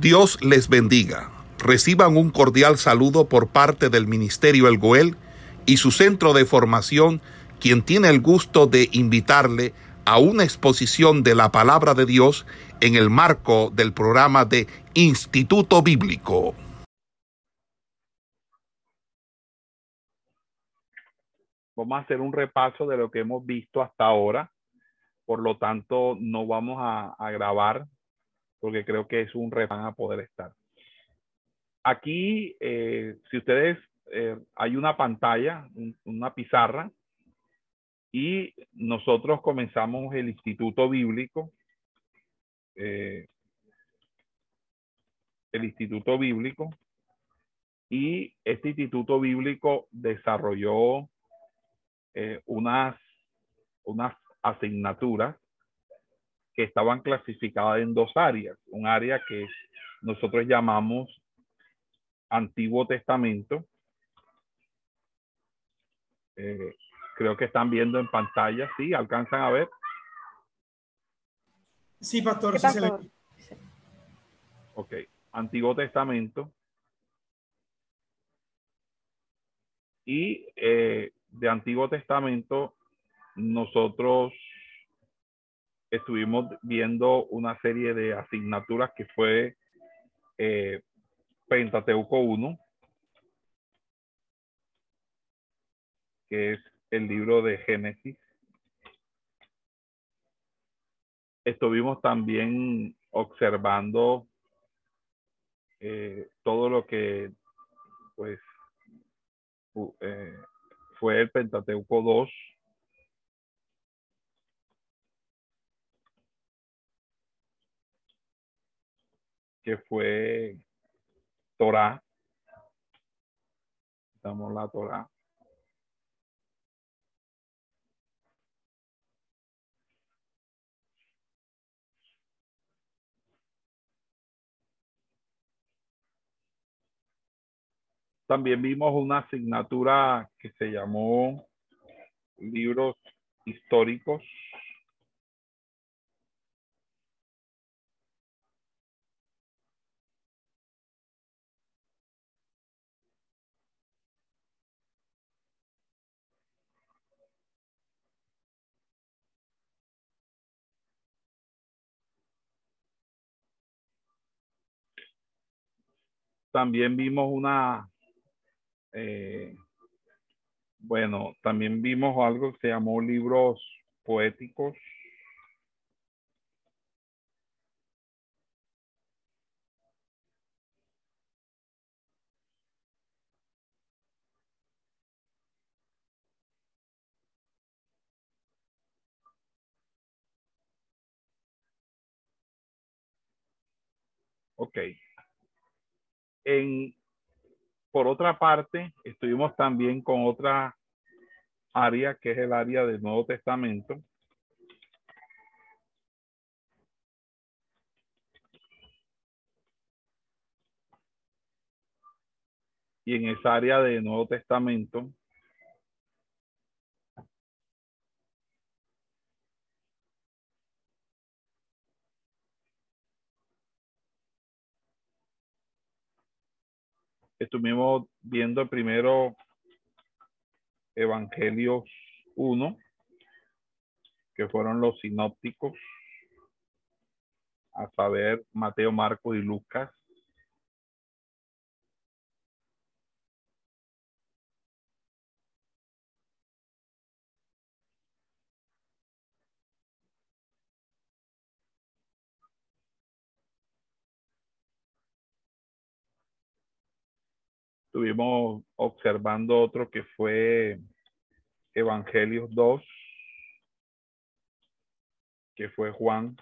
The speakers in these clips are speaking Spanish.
Dios les bendiga. Reciban un cordial saludo por parte del Ministerio El Goel y su centro de formación, quien tiene el gusto de invitarle a una exposición de la palabra de Dios en el marco del programa de Instituto Bíblico. Vamos a hacer un repaso de lo que hemos visto hasta ahora. Por lo tanto, no vamos a, a grabar porque creo que es un reto a poder estar. Aquí, eh, si ustedes, eh, hay una pantalla, una pizarra, y nosotros comenzamos el Instituto Bíblico. Eh, el Instituto Bíblico. Y este Instituto Bíblico desarrolló unas, unas asignaturas que estaban clasificadas en dos áreas. Un área que nosotros llamamos Antiguo Testamento. Eh, creo que están viendo en pantalla, ¿sí? ¿Alcanzan a ver? Sí, pastor. Ok, Antiguo Testamento. Y eh, de Antiguo Testamento nosotros estuvimos viendo una serie de asignaturas que fue eh, Pentateuco 1, que es el libro de Génesis. Estuvimos también observando eh, todo lo que pues eh, fue el Pentateuco 2, que fue Torah. Damos la Torah. También vimos una asignatura que se llamó libros históricos también vimos una, eh, bueno, también vimos algo que se llamó libros poéticos. Okay por otra parte, estuvimos también con otra área que es el área del Nuevo Testamento. Y en esa área del Nuevo Testamento estuvimos viendo primero Evangelios 1, que fueron los sinópticos, a saber, Mateo, Marcos y Lucas. Estuvimos observando otro que fue Evangelios 2, que fue Juan.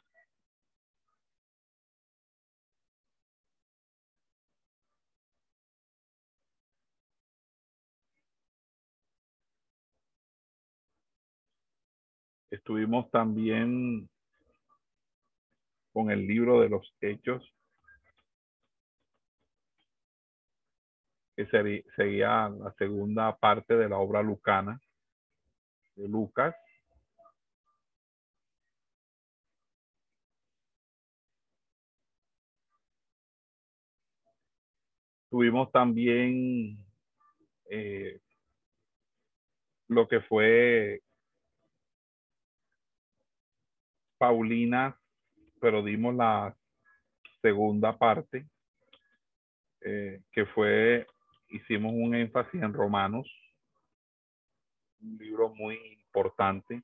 Estuvimos también con el libro de los hechos que sería la segunda parte de la obra lucana de Lucas. tuvimos también eh, lo que fue Paulina, pero dimos la segunda parte, eh, que fue, hicimos un énfasis en Romanos, un libro muy importante.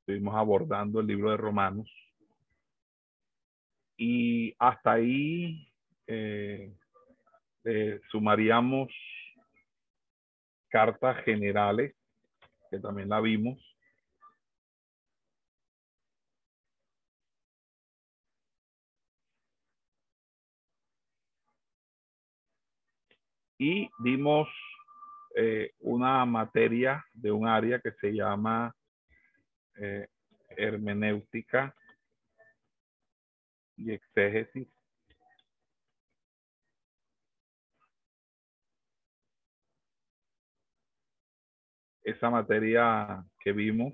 Estuvimos abordando el libro de Romanos. Y hasta ahí eh, eh, sumaríamos cartas generales, que también la vimos. Y vimos eh, una materia de un área que se llama eh, hermenéutica y exégesis. Esa materia que vimos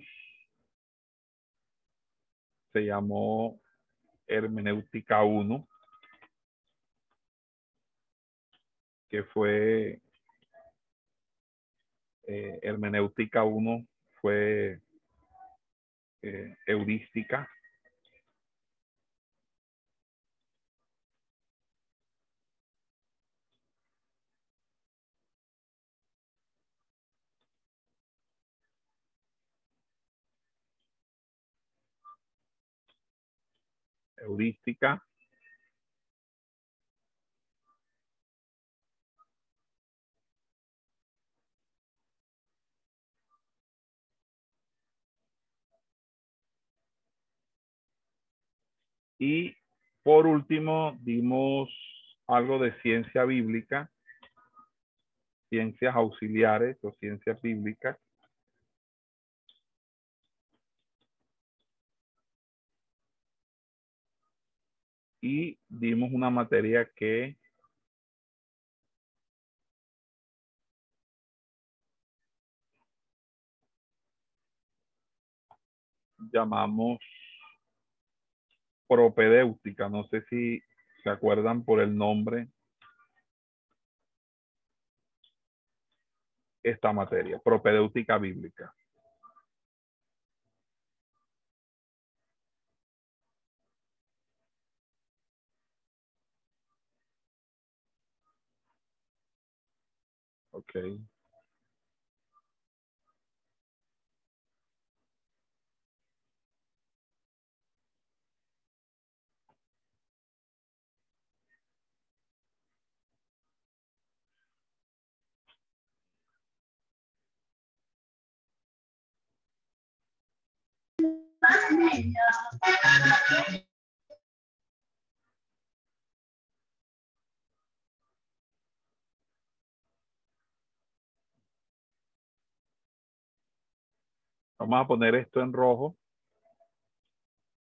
se llamó hermenéutica 1, que fue eh, hermenéutica 1 fue eh, heurística. Heurística. Y por último, dimos algo de ciencia bíblica, ciencias auxiliares o ciencias bíblicas. Y dimos una materia que llamamos propedéutica. No sé si se acuerdan por el nombre esta materia, propedéutica bíblica. Okay. Vamos a poner esto en rojo.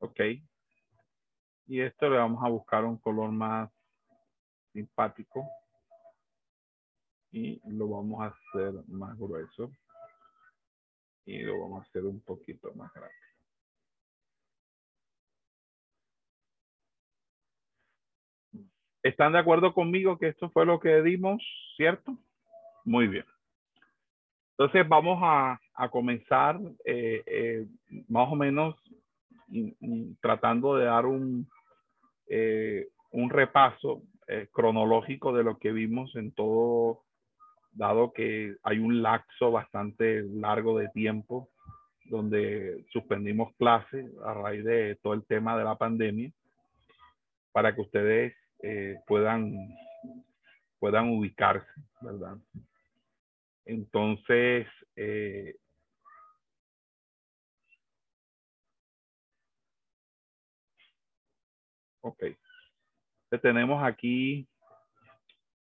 Ok. Y esto le vamos a buscar un color más simpático. Y lo vamos a hacer más grueso. Y lo vamos a hacer un poquito más grande. ¿Están de acuerdo conmigo que esto fue lo que dimos, cierto? Muy bien. Entonces vamos a, comenzar eh, eh, más o menos tratando de dar un, eh, un repaso cronológico de lo que vimos en todo, dado que hay un lapso bastante largo de tiempo donde suspendimos clases a raíz de todo el tema de la pandemia, para que ustedes eh, puedan, puedan ubicarse, ¿verdad? Entonces, eh, ok. tenemos aquí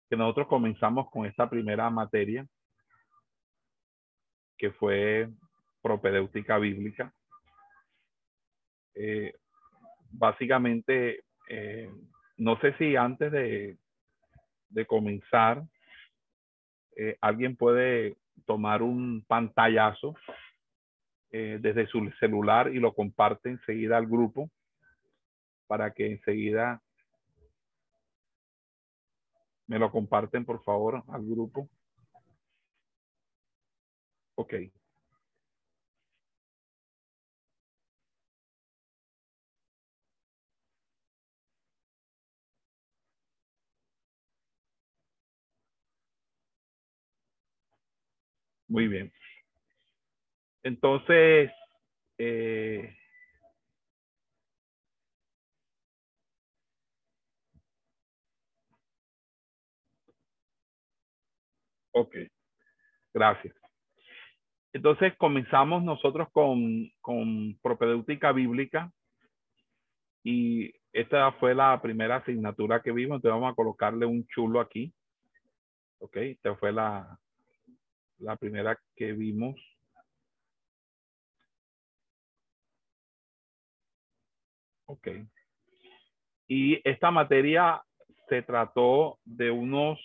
que nosotros comenzamos con esta primera materia, que fue propedéutica bíblica. Eh, básicamente, no sé si antes de, comenzar, eh, alguien puede tomar un pantallazo eh, desde su celular y lo comparte enseguida al grupo para que enseguida Me lo comparten, por favor, al grupo. Ok. Muy bien. Entonces, eh, ok, gracias. Entonces comenzamos nosotros con, con propedéutica bíblica y esta fue la primera asignatura que vimos, entonces vamos a colocarle un chulo aquí. Ok, esta fue la, la primera que vimos. Ok. Y esta materia se trató de unos,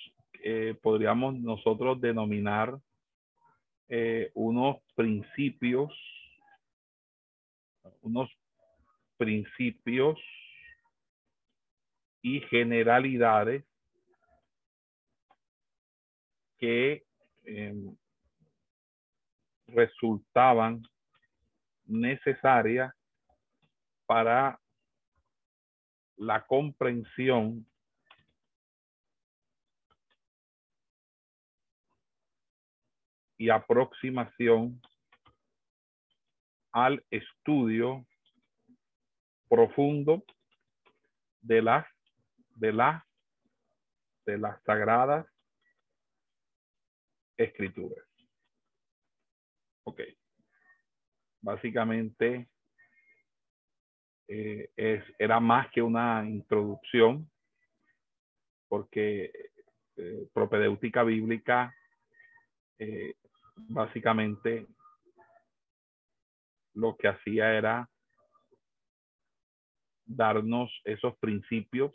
eh, podríamos nosotros denominar eh, unos principios, unos principios y generalidades que em, resultaban necesarias para la comprensión y aproximación al estudio profundo de las de las de las sagradas escrituras. Ok. Básicamente eh, es, era más que una introducción, porque eh, propedéutica bíblica eh, básicamente lo que hacía era darnos esos principios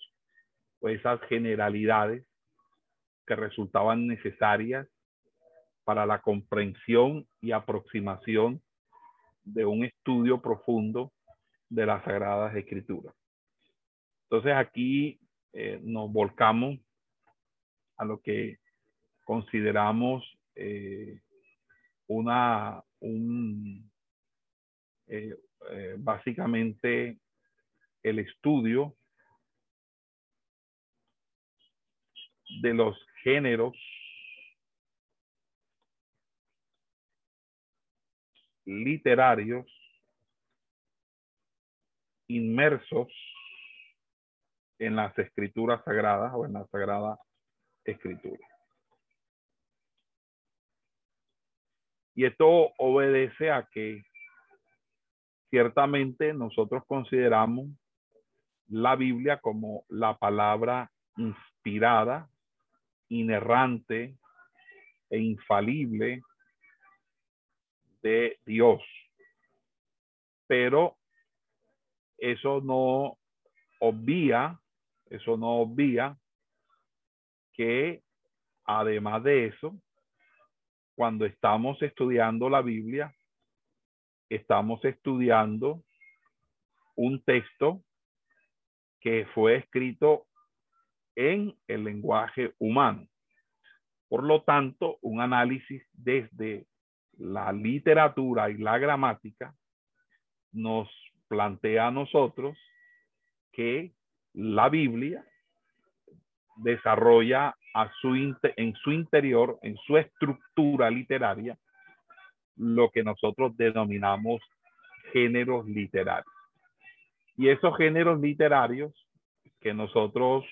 o esas generalidades que resultaban necesarias para la comprensión y aproximación de un estudio profundo de las Sagradas Escrituras. Entonces aquí eh, nos volcamos a lo que consideramos eh, una, un, eh, básicamente el estudio de los géneros literarios inmersos en las escrituras sagradas o en la sagrada escritura. Y esto obedece a que ciertamente nosotros consideramos la Biblia como la palabra inspirada, inerrante e infalible de Dios. Pero eso no obvia, eso no obvia que además de eso, cuando estamos estudiando la Biblia, estamos estudiando un texto que fue escrito en el lenguaje humano. Por lo tanto, un análisis desde la literatura y la gramática nos plantea a nosotros que la Biblia desarrolla a su en su interior, en su estructura literaria, lo que nosotros denominamos géneros literarios. Y esos géneros literarios que nosotros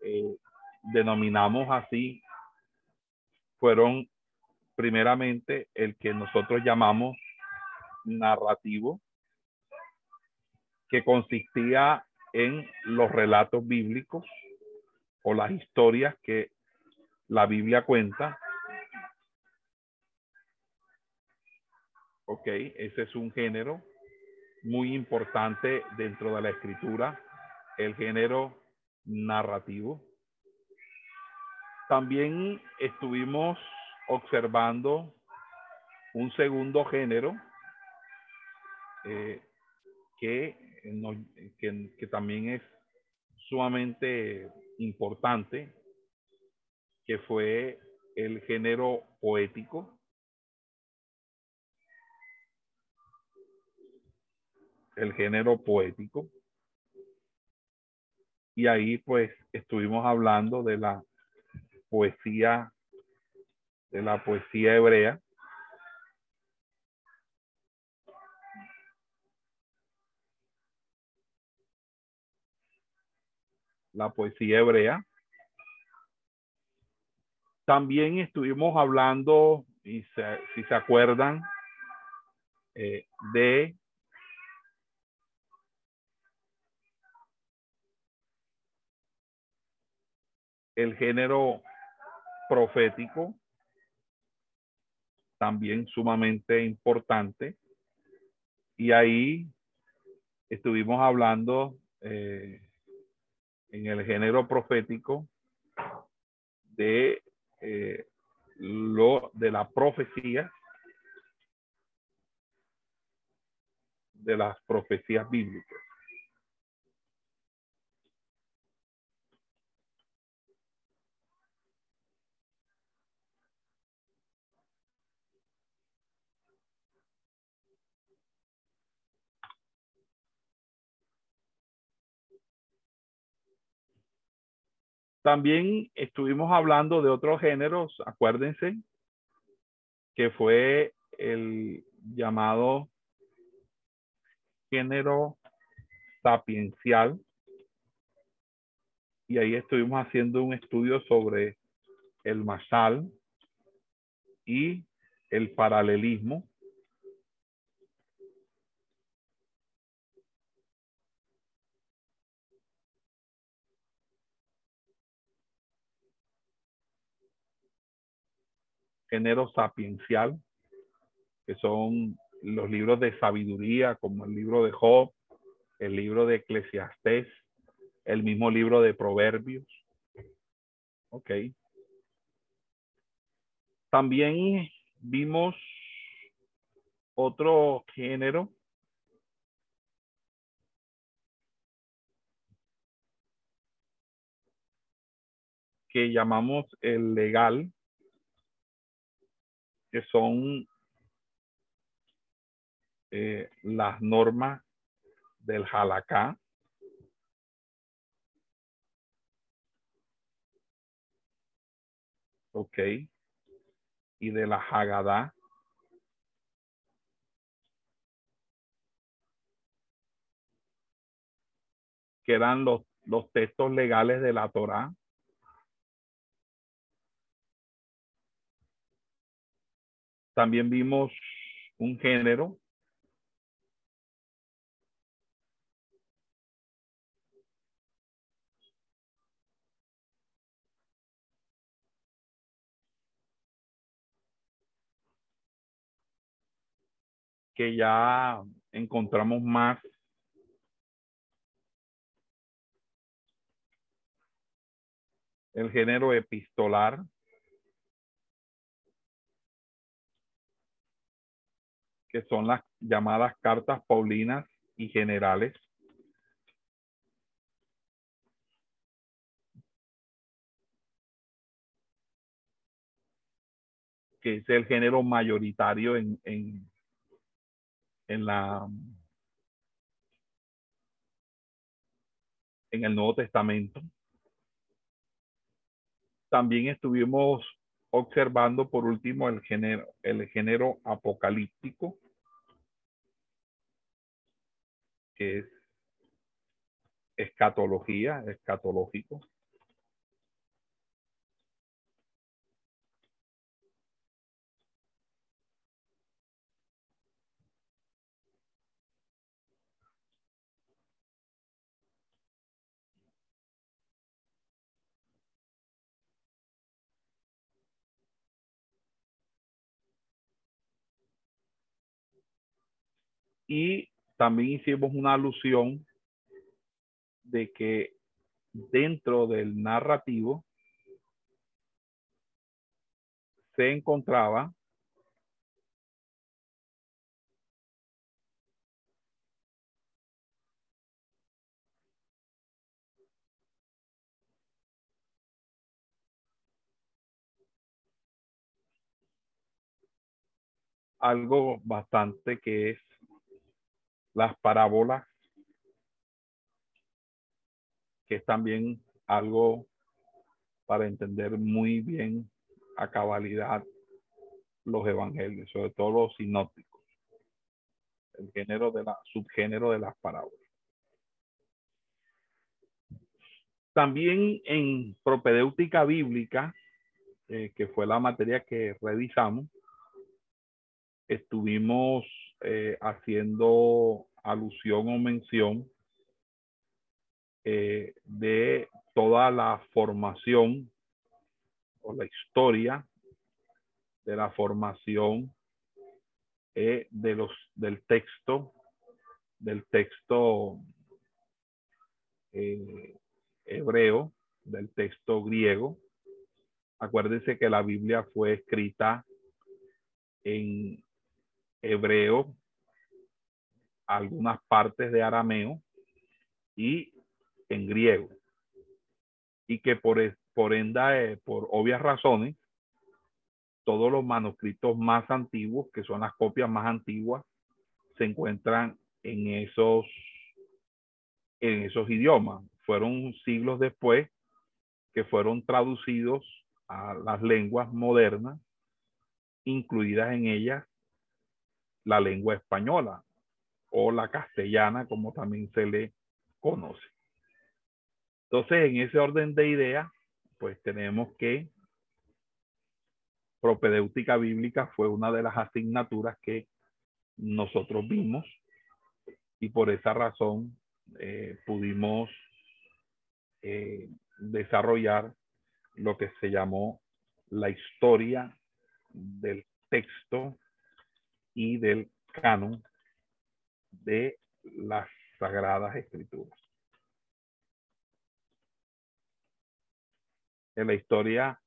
eh, denominamos así fueron primeramente el que nosotros llamamos narrativo, que consistía en los relatos bíblicos o las historias que la Biblia cuenta. Ok, ese es un género muy importante dentro de la escritura, el género narrativo. También estuvimos observando un segundo género eh, que, que, también es sumamente importante que fue el género poético. El género poético. Y ahí pues estuvimos hablando de la poesía, de la poesía hebrea. La poesía hebrea. También estuvimos hablando, y si se acuerdan, eh, de el género profético, también sumamente importante. Y ahí estuvimos hablando eh, en el género profético de eh, lo de la profecía, de las profecías bíblicas. También estuvimos hablando de otros géneros, acuérdense, que fue el llamado género sapiencial. Y ahí estuvimos haciendo un estudio sobre el masal y el paralelismo. Género sapiencial, que son los libros de sabiduría, como el libro de Job, el libro de Eclesiastés, el mismo libro de Proverbios. Ok. También vimos otro género que llamamos el legal, que son eh, las normas del halakha. Ok. Y de la Haggadah. Que eran los, los textos legales de la Torah. También vimos un género que ya encontramos más el género epistolar que son las llamadas cartas paulinas y generales. que es el género mayoritario en, en, en la en el Nuevo Testamento. También estuvimos observando por último el género, el género apocalíptico, que es escatología, escatológico. Y también hicimos una alusión de que dentro del narrativo se encontraba algo bastante que es las parábolas, que es también algo para entender muy bien a cabalidad los evangelios, sobre todo los sinópticos, el género de la subgénero de las parábolas. También en propedéutica bíblica, eh, que fue la materia que revisamos, estuvimos eh, haciendo alusión o mención eh, de toda la formación o la historia de la formación de los del texto del texto hebreo, del texto griego. Acuérdense que la Biblia fue escrita en hebreo, algunas partes de arameo y en griego. Y que por, por, enda, por obvias razones, todos los manuscritos más antiguos, que son las copias más antiguas, se encuentran en esos, en esos idiomas fueron siglos después que fueron traducidos a las lenguas modernas, incluidas en ellas la lengua española o la castellana, como también se le conoce. Entonces, en ese orden de ideas, pues tenemos que propedéutica bíblica fue una de las asignaturas que nosotros vimos y por esa razón eh, pudimos eh, desarrollar lo que se llamó la historia del texto y del canon de las sagradas escrituras. En la historia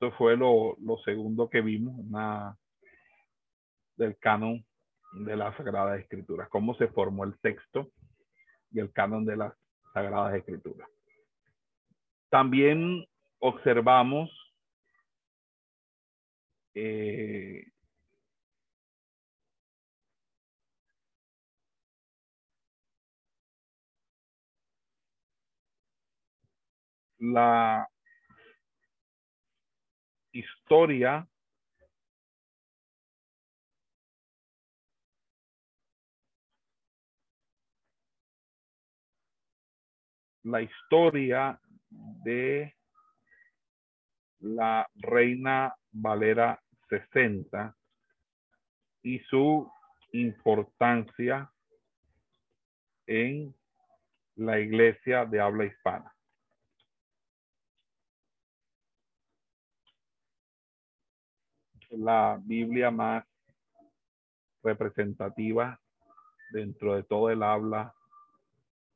Esto fue lo, segundo que vimos una, del canon de las Sagradas Escrituras, cómo se formó el texto y el canon de las Sagradas Escrituras. También observamos eh, la historia la historia de la reina Valera 60 y su importancia en la iglesia de habla hispana. La Biblia más representativa dentro de todo el habla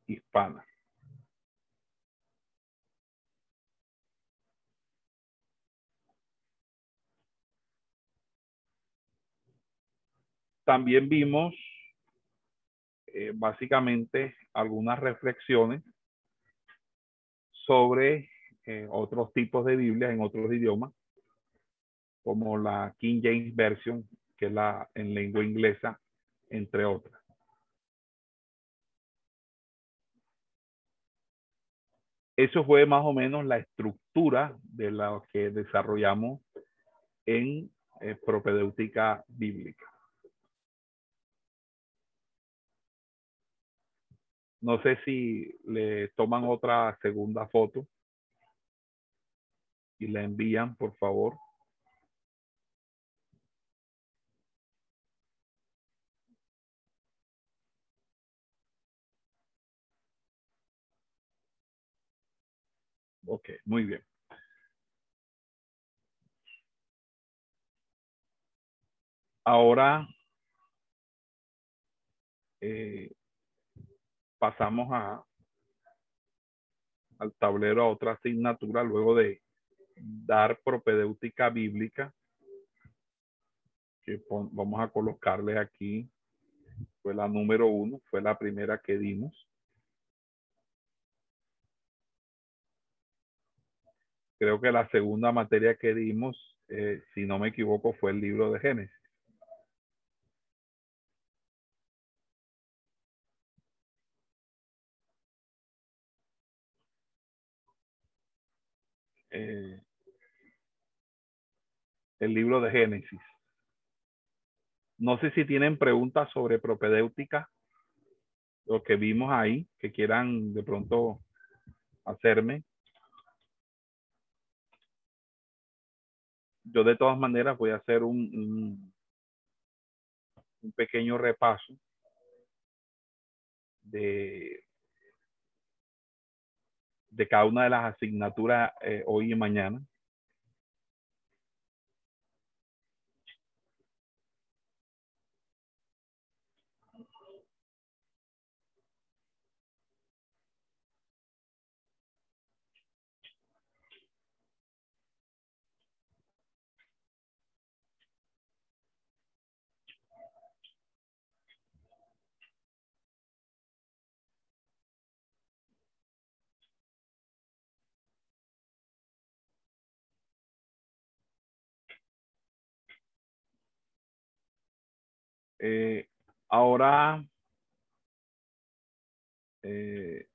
hispana. También vimos eh, básicamente algunas reflexiones sobre eh, otros tipos de Biblias en otros idiomas como la King James Version, que es la en lengua inglesa, entre otras. Eso fue más o menos la estructura de lo que desarrollamos en eh, propedéutica bíblica. No sé si le toman otra segunda foto y la envían, por favor. Ok, muy bien. Ahora eh, pasamos a, al tablero a otra asignatura luego de dar propedéutica bíblica, vamos a colocarle aquí, fue la número uno, fue la primera que dimos. Creo que la segunda materia que dimos, eh, si no me equivoco, fue el libro de Génesis. Eh, el libro de Génesis. No sé si tienen preguntas sobre propedéutica, lo que vimos ahí, que quieran de pronto hacerme. Yo de todas maneras voy a hacer un, un, pequeño repaso de, de cada una de las asignaturas eh, hoy y mañana. Eh, ahora, eh,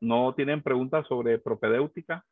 ¿No tienen preguntas sobre propedéutica?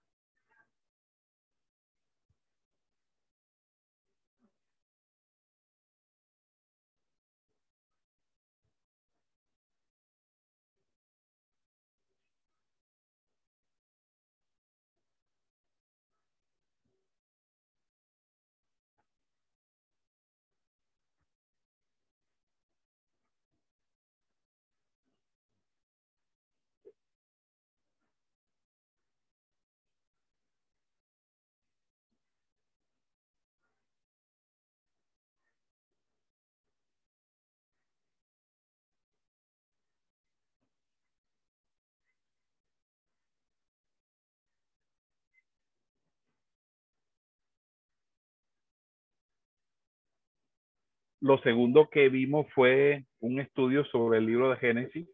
Lo segundo que vimos fue un estudio sobre el libro de Génesis.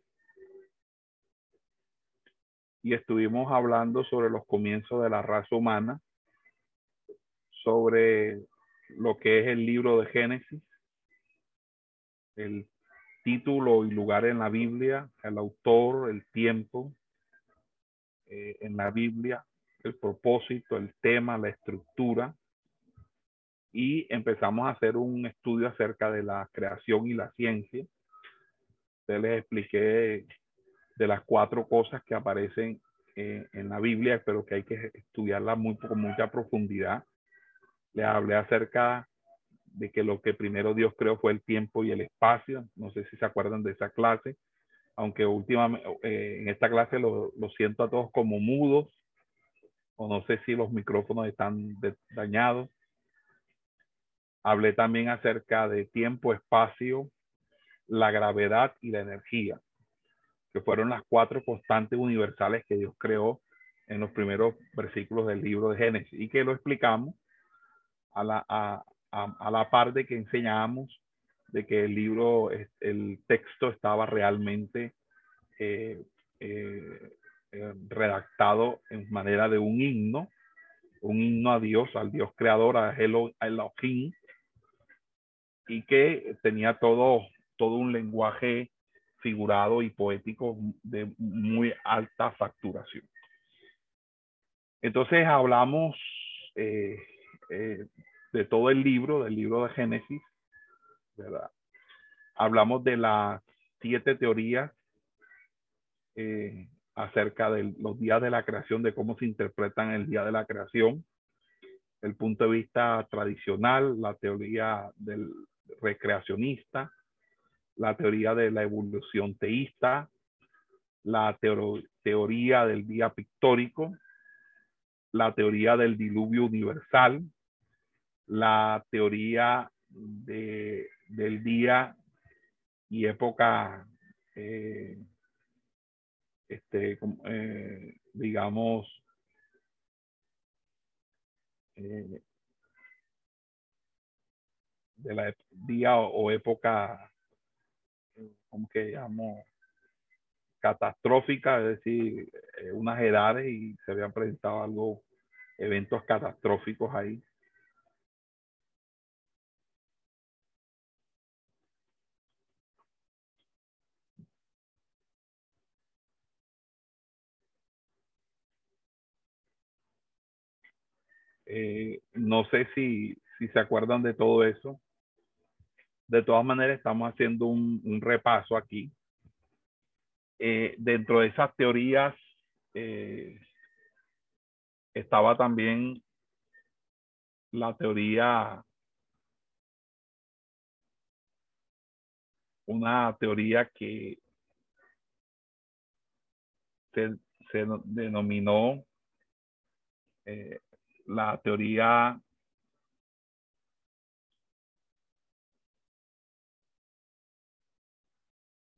Y estuvimos hablando sobre los comienzos de la raza humana, sobre lo que es el libro de Génesis, el título y lugar en la Biblia, el autor, el tiempo eh, en la Biblia, el propósito, el tema, la estructura y empezamos a hacer un estudio acerca de la creación y la ciencia. Entonces les expliqué de las cuatro cosas que aparecen eh, en la Biblia, pero que hay que estudiarla muy, con mucha profundidad. Les hablé acerca de que lo que primero Dios creó fue el tiempo y el espacio. No sé si se acuerdan de esa clase, aunque últimamente eh, en esta clase lo, lo, siento a todos como mudos, o no sé si los micrófonos están dañados. Hablé también acerca de tiempo, espacio, la gravedad y la energía, que fueron las cuatro constantes universales que Dios creó en los primeros versículos del libro de Génesis y que lo explicamos a la, a, a, la par de que enseñamos de que el libro, el texto estaba realmente eh, eh, eh, redactado en manera de un himno, un himno a Dios, al Dios creador, a Elohim, y que tenía todo, todo un lenguaje figurado y poético de muy alta facturación. Entonces hablamos eh, eh, de todo el libro, del libro de Génesis, ¿verdad? Hablamos de las siete teorías eh, acerca de los días de la creación, de cómo se interpretan el día de la creación, el punto de vista tradicional, la teoría del recreacionista, la teoría de la evolución teísta, la teoría del día pictórico, la teoría del diluvio universal, la teoría de, del día y época, eh, este, eh, digamos, eh, de la día o, época, como que llamo? catastrófica, es decir, unas edades y se habían presentado algo, eventos catastróficos ahí. Eh, no sé si, se acuerdan de todo eso. De todas maneras, estamos haciendo un, repaso aquí. Eh, dentro de esas teorías eh, estaba también la teoría, una teoría que se, denominó la teoría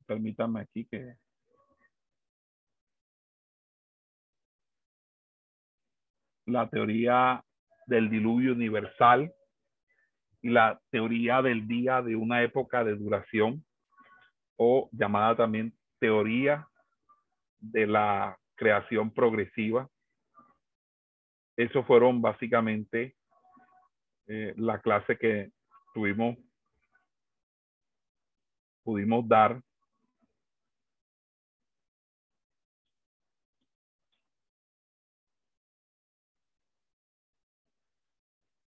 permítanme aquí que la teoría del diluvio universal y la teoría del día de una época de duración o llamada también teoría de la creación progresiva eso fueron básicamente eh, la clase que tuvimos, pudimos dar.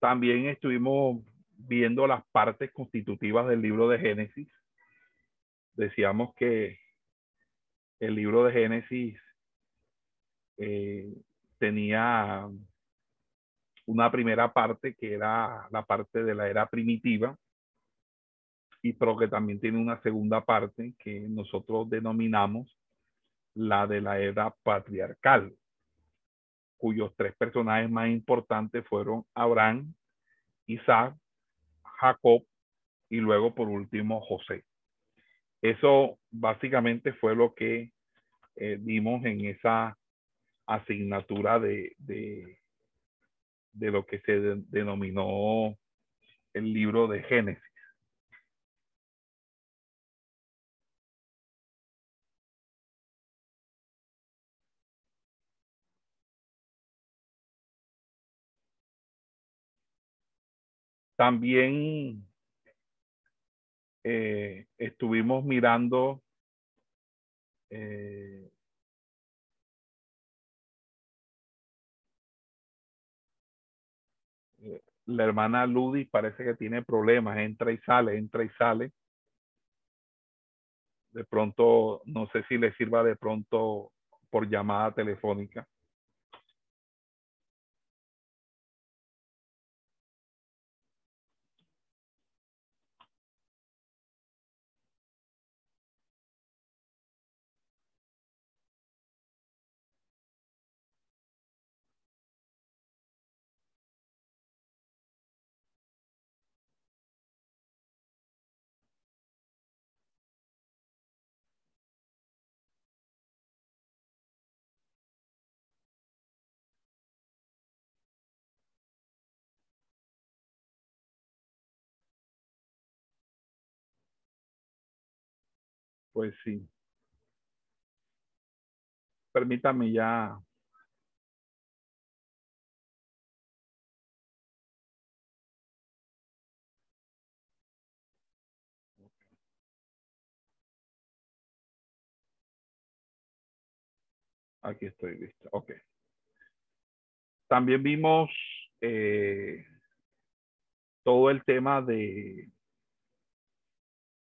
También estuvimos viendo las partes constitutivas del libro de Génesis. Decíamos que el libro de Génesis eh, tenía una primera parte que era la parte de la era primitiva, y pero que también tiene una segunda parte que nosotros denominamos la de la era patriarcal, cuyos tres personajes más importantes fueron Abraham, Isaac, Jacob y luego por último José. Eso básicamente fue lo que eh, vimos en esa asignatura de, de, lo que se denominó el libro de Génesis. También eh, estuvimos mirando eh, la hermana Ludi parece que tiene problemas, entra y sale, entra y sale. De pronto, no sé si le sirva de pronto por llamada telefónica. Pues sí. Permítame ya. Aquí estoy listo. Ok. También vimos eh, todo el tema de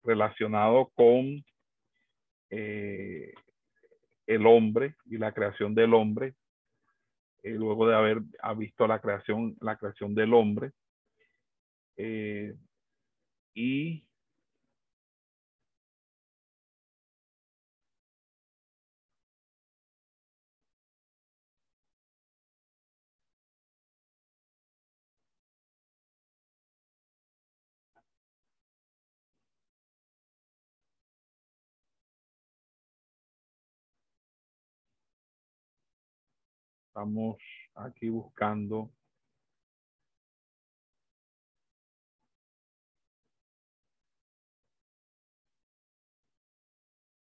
relacionado con eh, el hombre y la creación del hombre, eh, luego de haber visto la creación, la creación del hombre. Eh, y Estamos aquí buscando.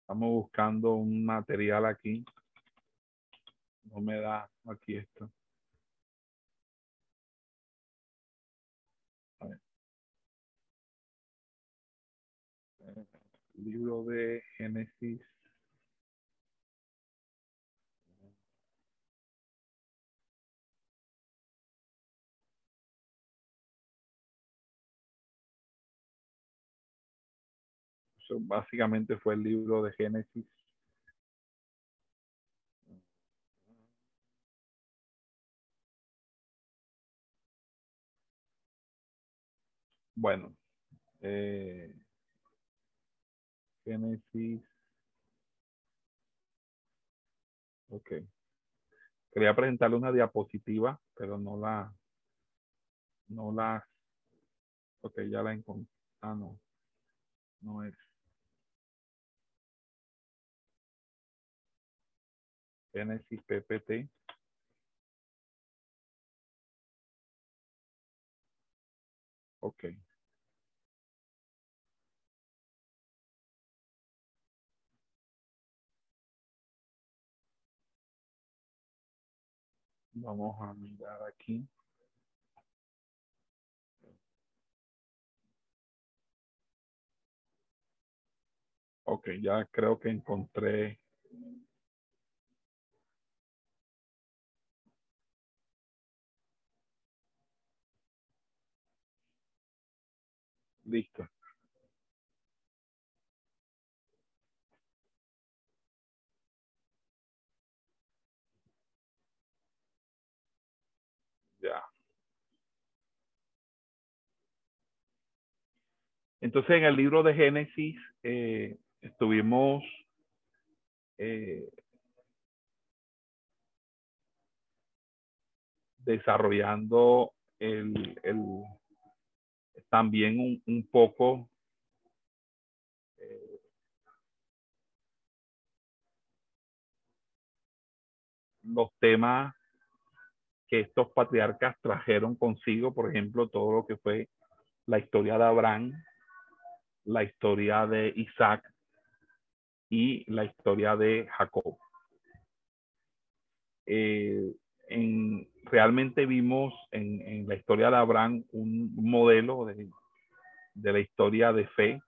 Estamos buscando un material aquí. No me da aquí esto. libro de Génesis. Básicamente fue el libro de Génesis. Bueno, eh, Génesis. Ok. Quería presentarle una diapositiva, pero no la, no la, ok, ya la encontré. Ah, no, no es. Génesis PPT. Ok. Vamos a mirar aquí. Ok, ya creo que encontré. Ya. Entonces, en el libro de Génesis eh, estuvimos eh, desarrollando el, el también un, un poco eh, los temas que estos patriarcas trajeron consigo, por ejemplo, todo lo que fue la historia de Abraham, la historia de Isaac y la historia de Jacob. Eh, en, realmente vimos en, en, la historia de Abraham un modelo de, de, la historia de fe.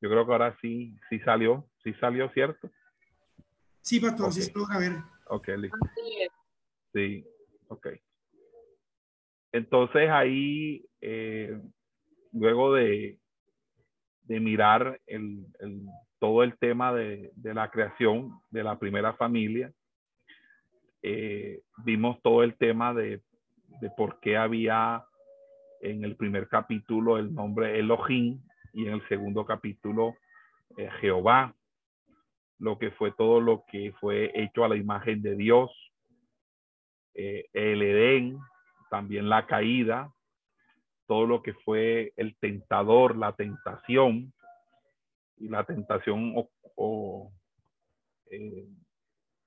Yo creo que ahora sí, sí salió, sí salió, ¿cierto? Sí, pastor, okay. sí se logra ver. Ok, listo. Sí, ok. Entonces ahí, eh, luego de, de mirar el, el, todo el tema de, de, la creación de la primera familia, eh, vimos todo el tema de, de, por qué había en el primer capítulo el nombre Elohim y en el segundo capítulo eh, Jehová, lo que fue todo lo que fue hecho a la imagen de Dios, eh, el Edén, también la caída, todo lo que fue el tentador, la tentación, y la tentación o,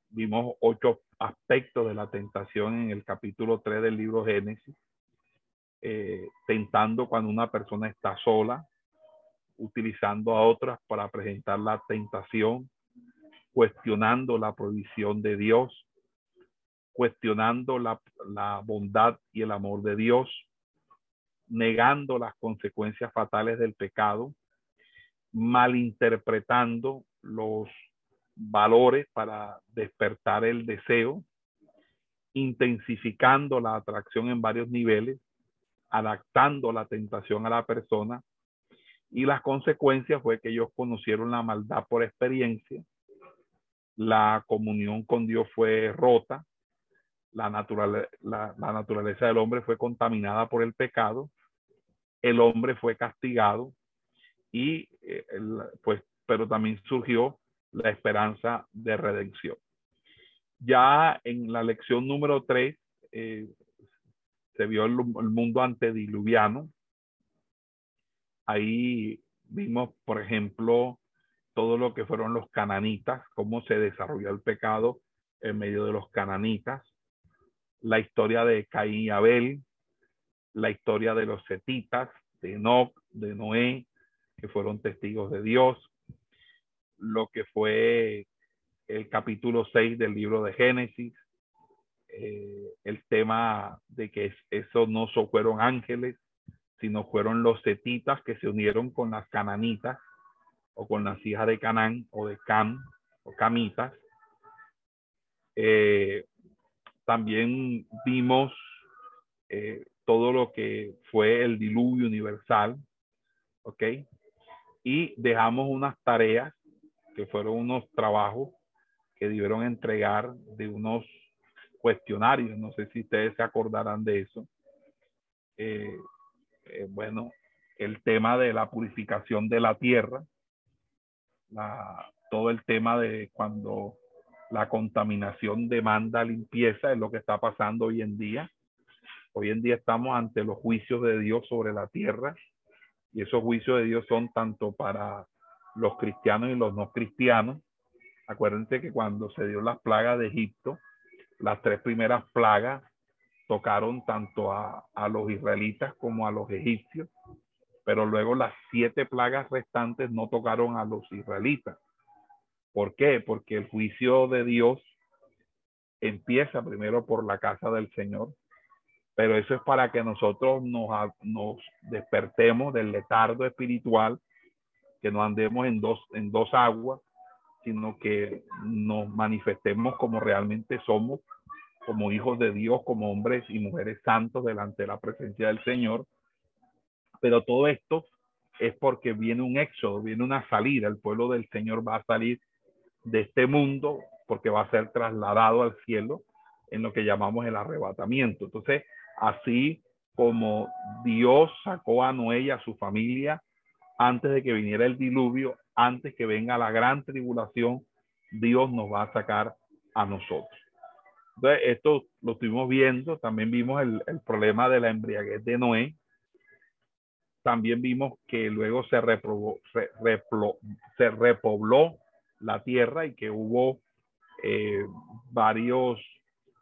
vimos ocho aspectos de la tentación en el capítulo 3 del libro Génesis, eh, tentando cuando una persona está sola, utilizando a otras para presentar la tentación, cuestionando la provisión de Dios, cuestionando la, la, bondad y el amor de Dios, negando las consecuencias fatales del pecado, malinterpretando los valores para despertar el deseo, intensificando la atracción en varios niveles, adaptando la tentación a la persona y las consecuencias fue que ellos conocieron la maldad por experiencia, la comunión con Dios fue rota, la, natural, la, la naturaleza del hombre fue contaminada por el pecado, el hombre fue castigado y eh, pues, pero también surgió la esperanza de redención. Ya en la lección número 3 eh, se vio el, el, mundo antediluviano. Ahí vimos, por ejemplo, todo lo que fueron los cananitas, cómo se desarrolló el pecado en medio de los cananitas, la historia de Caín y Abel, la historia de los setitas, de Enoch, de Noé, que fueron testigos de Dios, lo que fue el capítulo 6 del libro de Génesis, eh, el tema de que eso no fueron ángeles, sino fueron los setitas que se unieron con las cananitas o con las hijas de Canaán o de Cam o Camitas. Eh, también vimos eh, todo lo que fue el diluvio universal, ¿ok? Y dejamos unas tareas que fueron unos trabajos que debieron entregar de unos cuestionarios. No sé si ustedes se acordarán de eso. Eh, eh, bueno, el tema de la purificación de la tierra, todo el tema de cuando la contaminación demanda limpieza es lo que está pasando hoy en día. Hoy en día estamos ante los juicios de Dios sobre la tierra y esos juicios de Dios son tanto para los cristianos y los no cristianos. Acuérdense que cuando se dio las plagas de Egipto, las tres primeras plagas tocaron tanto a, a los israelitas como a los egipcios, pero luego las siete plagas restantes no tocaron a los israelitas. ¿Por qué? Porque el juicio de Dios empieza primero por la casa del Señor, pero eso es para que nosotros nos, nos despertemos del letardo espiritual, que no andemos en dos, en dos aguas, sino que nos manifestemos como realmente somos, como hijos de Dios, como hombres y mujeres santos delante de la presencia del Señor. Pero todo esto es porque viene un éxodo, viene una salida. El pueblo del Señor va a salir de este mundo porque va a ser trasladado al cielo en lo que llamamos el arrebatamiento. Entonces, así como Dios sacó a Noé y a su familia antes de que viniera el diluvio, antes que venga la gran tribulación, Dios nos va a sacar a nosotros. Entonces, esto lo estuvimos viendo, también vimos el, problema de la embriaguez de Noé, también vimos que luego se, reprobó, se repobló la tierra y que hubo eh, varios,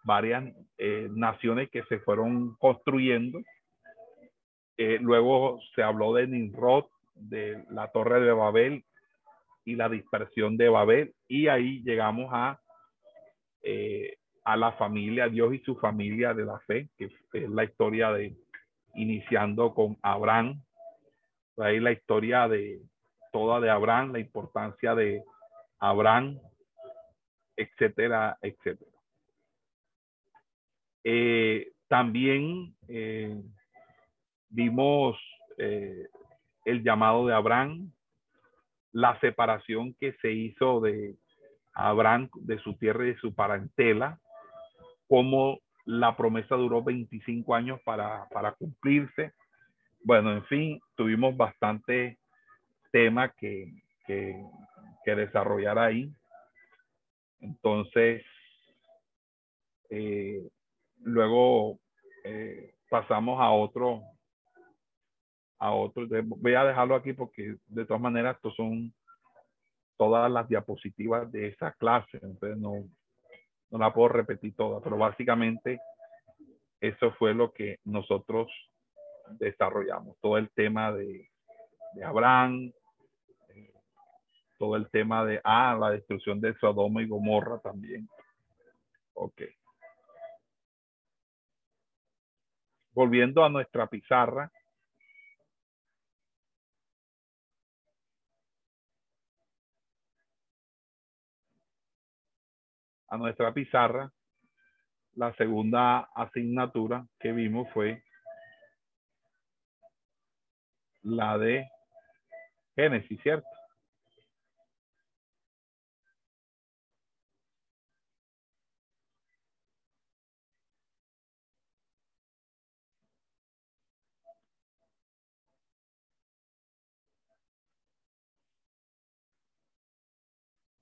varias eh, naciones que se fueron construyendo. Eh, luego se habló de Nimrod, de la torre de Babel y la dispersión de Babel. Y ahí llegamos a, a la familia, Dios y su familia de la fe, que es la historia de iniciando con Abraham. Ahí la historia de toda de Abraham, la importancia de Abraham, etcétera, etcétera. Eh, también eh, vimos eh, el llamado de Abraham, la separación que se hizo de Abraham, de su tierra y de su parentela, cómo la promesa duró 25 años para, para cumplirse. Bueno, en fin, tuvimos bastante tema que, que, desarrollar ahí. Entonces, eh, luego eh, pasamos a otro, a otro. Voy a dejarlo aquí porque de todas maneras estos son todas las diapositivas de esa clase, entonces no, no la puedo repetir toda, pero básicamente eso fue lo que nosotros desarrollamos, todo el tema de, de Abraham, todo el tema de, ah, la destrucción de Sodoma y Gomorra también. Ok. Volviendo a nuestra pizarra. A nuestra pizarra, la segunda asignatura que vimos fue la de Génesis, ¿cierto?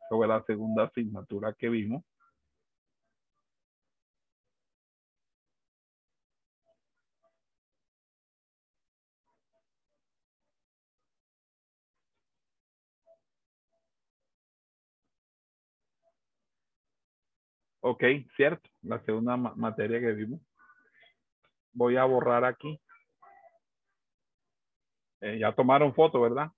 fue la segunda asignatura que vimos. Ok, cierto, la segunda materia que vimos. Voy a borrar aquí. Eh, ya tomaron foto, ¿verdad?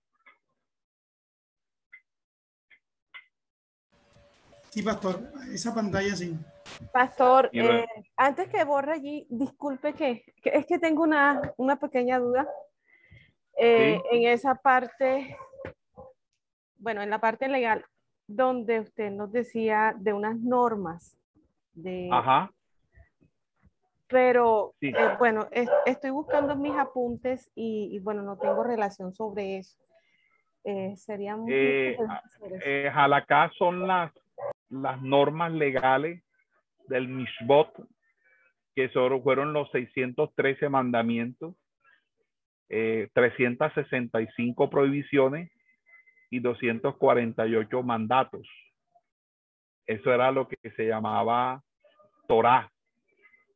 Sí, pastor, esa pantalla sí. Pastor, eh, antes que borre allí, disculpe que, es que tengo una, pequeña duda. Eh, en esa parte, bueno, en la parte legal, donde usted nos decía de unas normas de... Ajá. Pero, eh, bueno, estoy buscando mis apuntes y, bueno, no tengo relación sobre eso. sería muy... Eh, son las las normas legales del Mishbot, que solo fueron los 613 mandamientos, 365 eh, prohibiciones y 248 mandatos. Eso era lo que se llamaba Torah.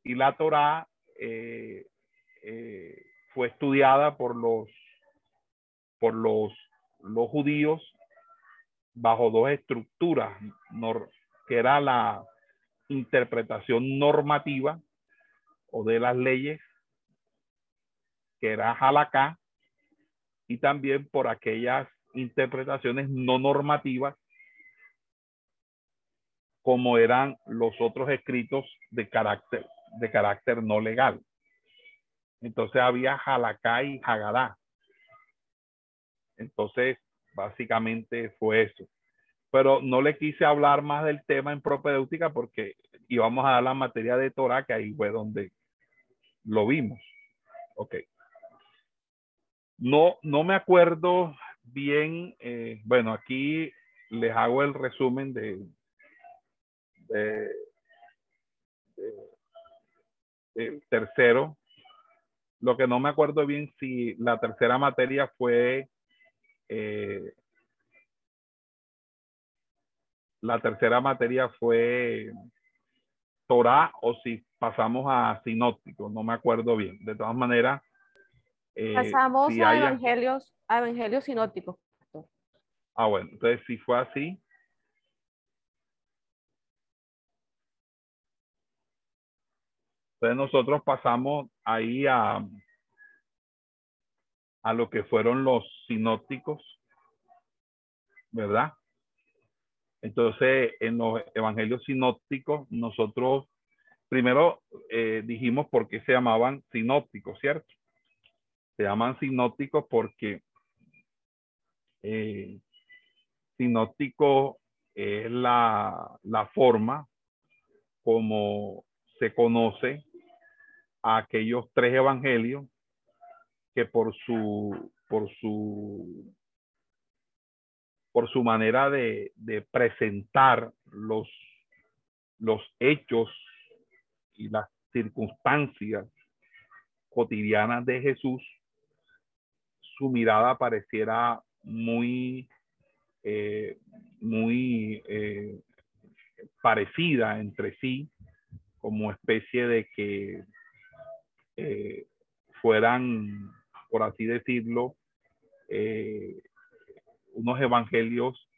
Y la Torah eh, eh, fue estudiada por los, por los, los judíos bajo dos estructuras, que era la interpretación normativa o de las leyes, que era Halakha, y también por aquellas interpretaciones no normativas, como eran los otros escritos de carácter, de carácter no legal. Entonces había Halakha y. Entonces, Básicamente fue eso. Pero no le quise hablar más del tema en propedéutica porque íbamos a dar la materia de Torah, que ahí fue donde lo vimos. Ok. No, no me acuerdo bien. Eh, bueno, aquí les hago el resumen de, tercero. Lo que no me acuerdo bien si la tercera materia fue eh, la tercera materia fue Torah o si pasamos a sinóptico, no me acuerdo bien. De todas maneras. Eh, pasamos a, evangelios, a evangelios sinópticos. Ah, bueno, entonces si fue así. Entonces nosotros pasamos ahí a, a lo que fueron los sinópticos, ¿verdad? Entonces, en los evangelios sinópticos, nosotros primero eh, dijimos por qué se llamaban sinópticos, ¿cierto? Se llaman sinópticos porque eh, sinóptico es la, la forma como se conoce a aquellos tres evangelios que por su, por su, por su manera de, presentar los, los hechos y las circunstancias cotidianas de Jesús, su mirada pareciera muy, eh, muy eh, parecida entre sí, como especie de que eh, fueran por así decirlo, eh, unos evangelios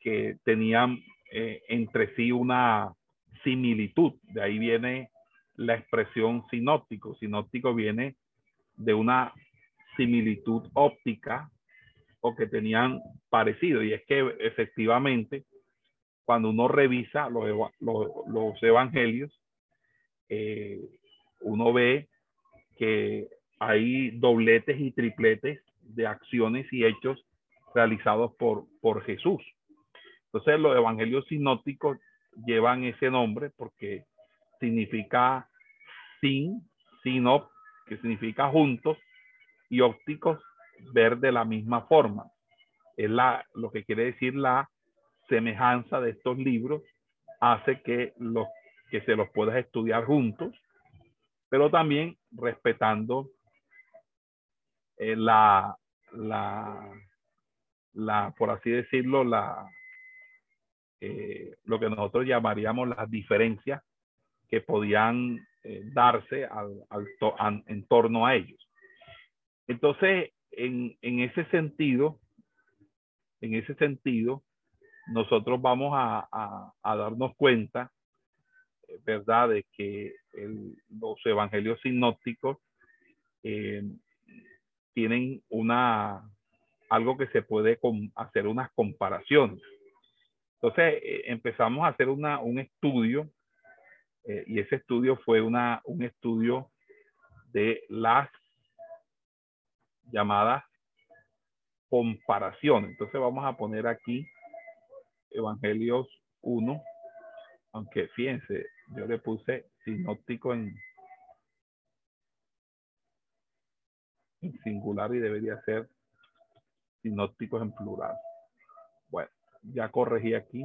que tenían eh, entre sí una similitud. De ahí viene la expresión sinóptico. Sinóptico viene de una similitud óptica o que tenían parecido. Y es que efectivamente, cuando uno revisa los, los, evangelios, uno ve que hay dobletes y tripletes de acciones y hechos realizados por, por Jesús. Entonces los evangelios sinópticos llevan ese nombre porque significa sin, sinop, que significa juntos, y ópticos, ver de la misma forma. Es la, lo que quiere decir la semejanza de estos libros hace que, los, que se los puedas estudiar juntos, pero también respetando eh, la, la, la, por así decirlo, la, eh, lo que nosotros llamaríamos las diferencias que podían eh, darse al, en torno a ellos. Entonces, en, en, ese sentido, en ese sentido, nosotros vamos a, a darnos cuenta verdad de que los evangelios sinópticos eh, tienen una algo que se puede hacer unas comparaciones. Entonces eh, empezamos a hacer una, un estudio eh, y ese estudio fue una, un estudio de las llamadas comparaciones. Entonces vamos a poner aquí Evangelios 1, aunque fíjense, yo le puse sinóptico en, singular y debería ser sinópticos en plural. Bueno, ya corregí aquí.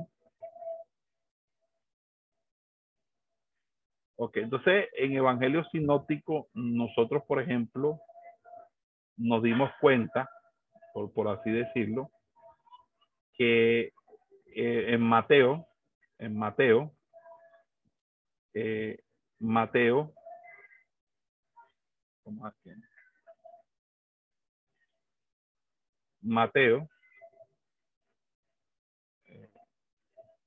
Ok, entonces en Evangelio Sinóptico, nosotros, por ejemplo, nos dimos cuenta, por, por así decirlo, que eh, en Mateo, en Mateo, eh, Mateo, Mateo. Eh,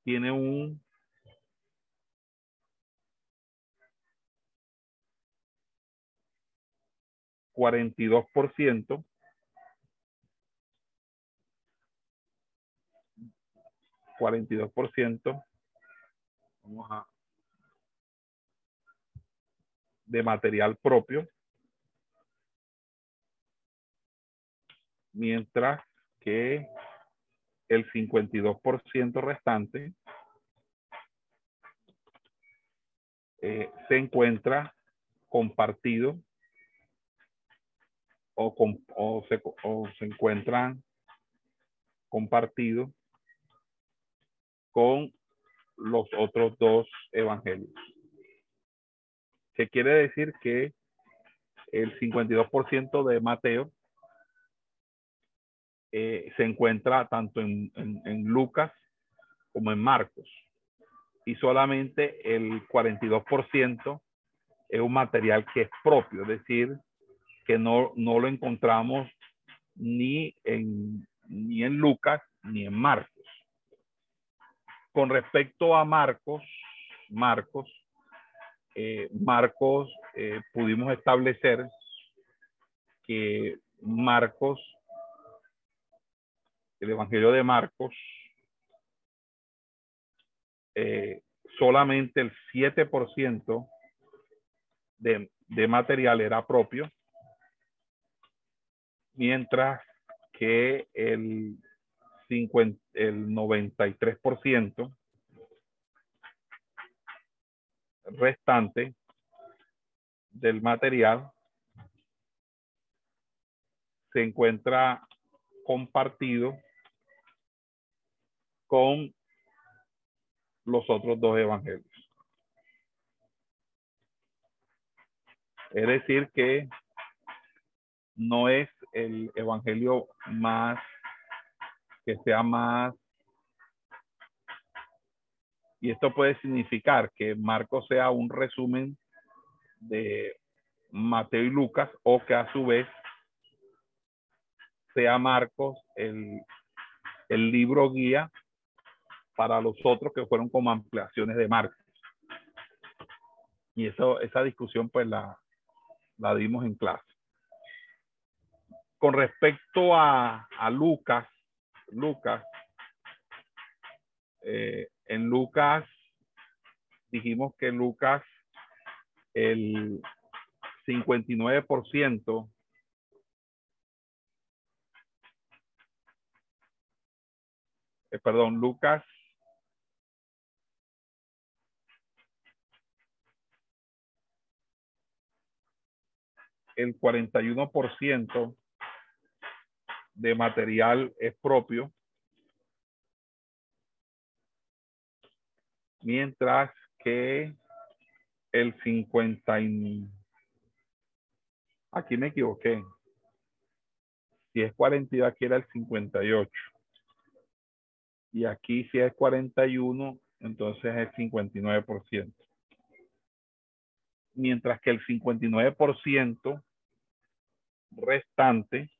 tiene un cuarenta y dos por ciento. cuarenta y dos por ciento. Vamos a de material propio, mientras que el 52% restante eh, se encuentra compartido o, o, se, o se encuentran compartidos con los otros dos evangelios que quiere decir que el 52% de Mateo eh, se encuentra tanto en, en, Lucas como en Marcos. Y solamente el 42% es un material que es propio, es decir, que no, no lo encontramos ni en, ni en Lucas ni en Marcos. Con respecto a Marcos, Marcos, eh, Marcos, eh, pudimos establecer que Marcos, el Evangelio de Marcos, eh, solamente el 7% de, de material era propio, mientras que el, 50, el 93% restante del material se encuentra compartido con los otros dos evangelios. Es decir, que no es el evangelio más, que sea más y esto puede significar que Marcos sea un resumen de Mateo y Lucas o que a su vez sea Marcos el, el libro guía para los otros que fueron como ampliaciones de Marcos. Y eso, esa discusión pues la, la dimos en clase. Con respecto a, a Lucas, Lucas, eh, en Lucas, dijimos que Lucas, el 59%, eh, perdón, Lucas el 41% de material es propio mientras que el 50 aquí me equivoqué. Si es 42, aquí era el 58. Y aquí si es 41, entonces es el 59%. Mientras que el 59% restante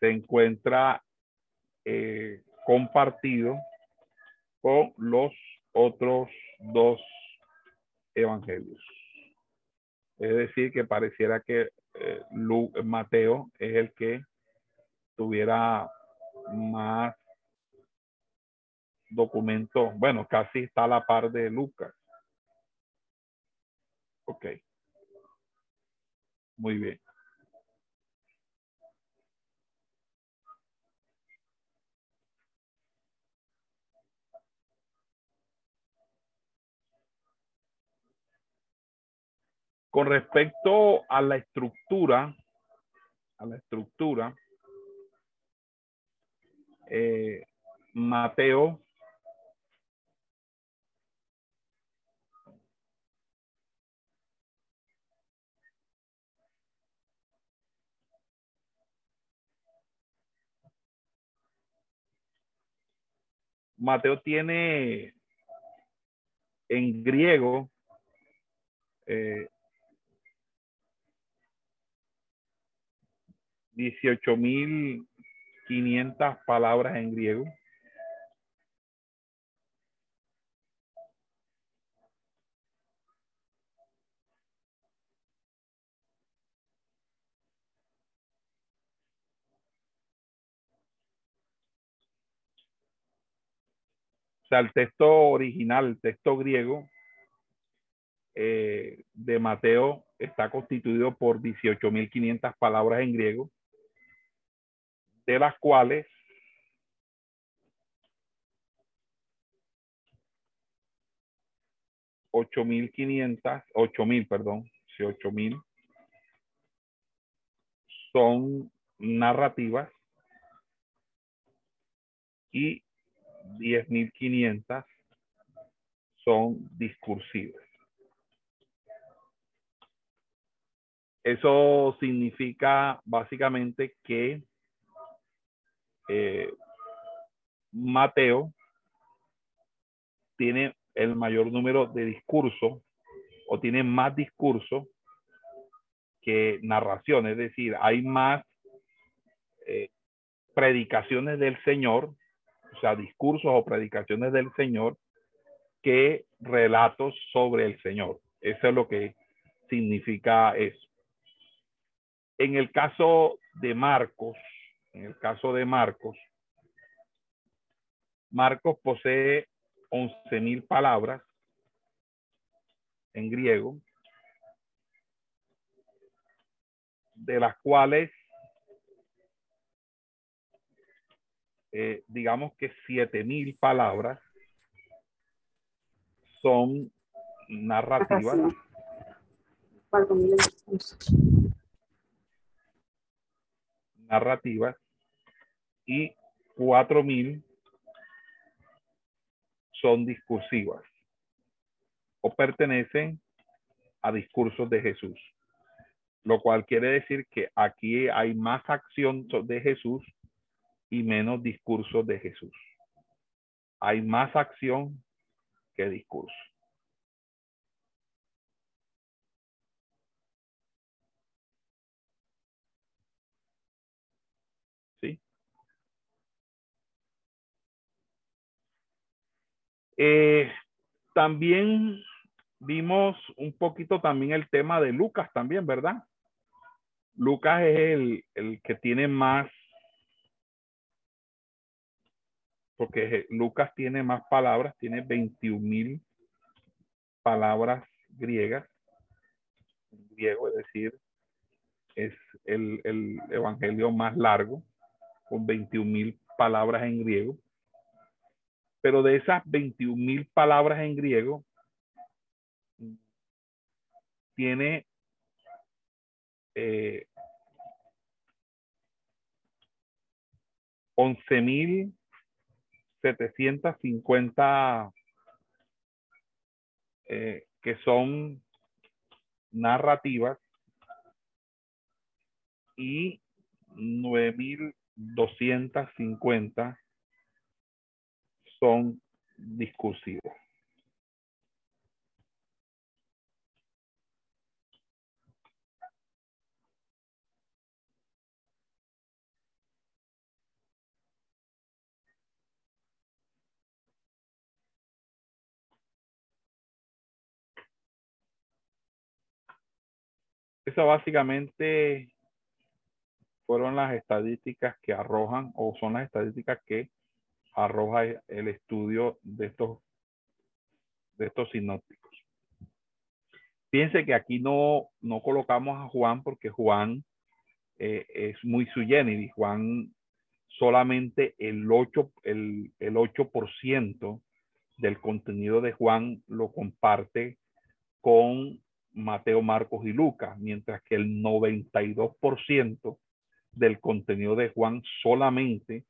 se encuentra eh, compartido con los otros dos evangelios. Es decir, que pareciera que eh, Mateo es el que tuviera más documentos. Bueno, casi está a la par de Lucas. Ok. Muy bien. Con respecto a la estructura, a la estructura, eh, Mateo Mateo tiene en griego eh, 18.500 palabras en griego. O sea, el texto original, el texto griego eh, de Mateo está constituido por 18.500 palabras en griego de las cuales ocho mil quinientas, ocho mil, perdón, sí, ocho mil son narrativas y diez mil quinientas son discursivas. Eso significa básicamente que eh, Mateo tiene el mayor número de discursos o tiene más discursos que narraciones, es decir, hay más eh, predicaciones del Señor, o sea, discursos o predicaciones del Señor que relatos sobre el Señor. Eso es lo que significa eso. En el caso de Marcos, en el caso de Marcos, Marcos posee 11.000 palabras en griego, de las cuales eh, digamos que 7.000 palabras son narrativas. Narrativas y 4.000 son discursivas o pertenecen a discursos de Jesús. Lo cual quiere decir que aquí hay más acción de Jesús y menos discursos de Jesús. Hay más acción que discurso. Eh, también vimos un poquito también el tema de Lucas también, ¿verdad? Lucas es el, el que tiene más, porque Lucas tiene más palabras, tiene 21 mil palabras griegas, griego, es decir, es el, el evangelio más largo, con 21 mil palabras en griego. Pero de esas 21 mil palabras en griego, tiene eh, 11.750 eh, que son narrativas y 9.250 son discursivos. Esas básicamente fueron las estadísticas que arrojan o son las estadísticas que arroja el estudio de estos, de estos sinópticos. Fíjense que aquí no, no colocamos a Juan porque Juan eh, es muy su y Juan solamente el 8%, el, el 8 del contenido de Juan lo comparte con Mateo, Marcos y Lucas, mientras que el 92% del contenido de Juan solamente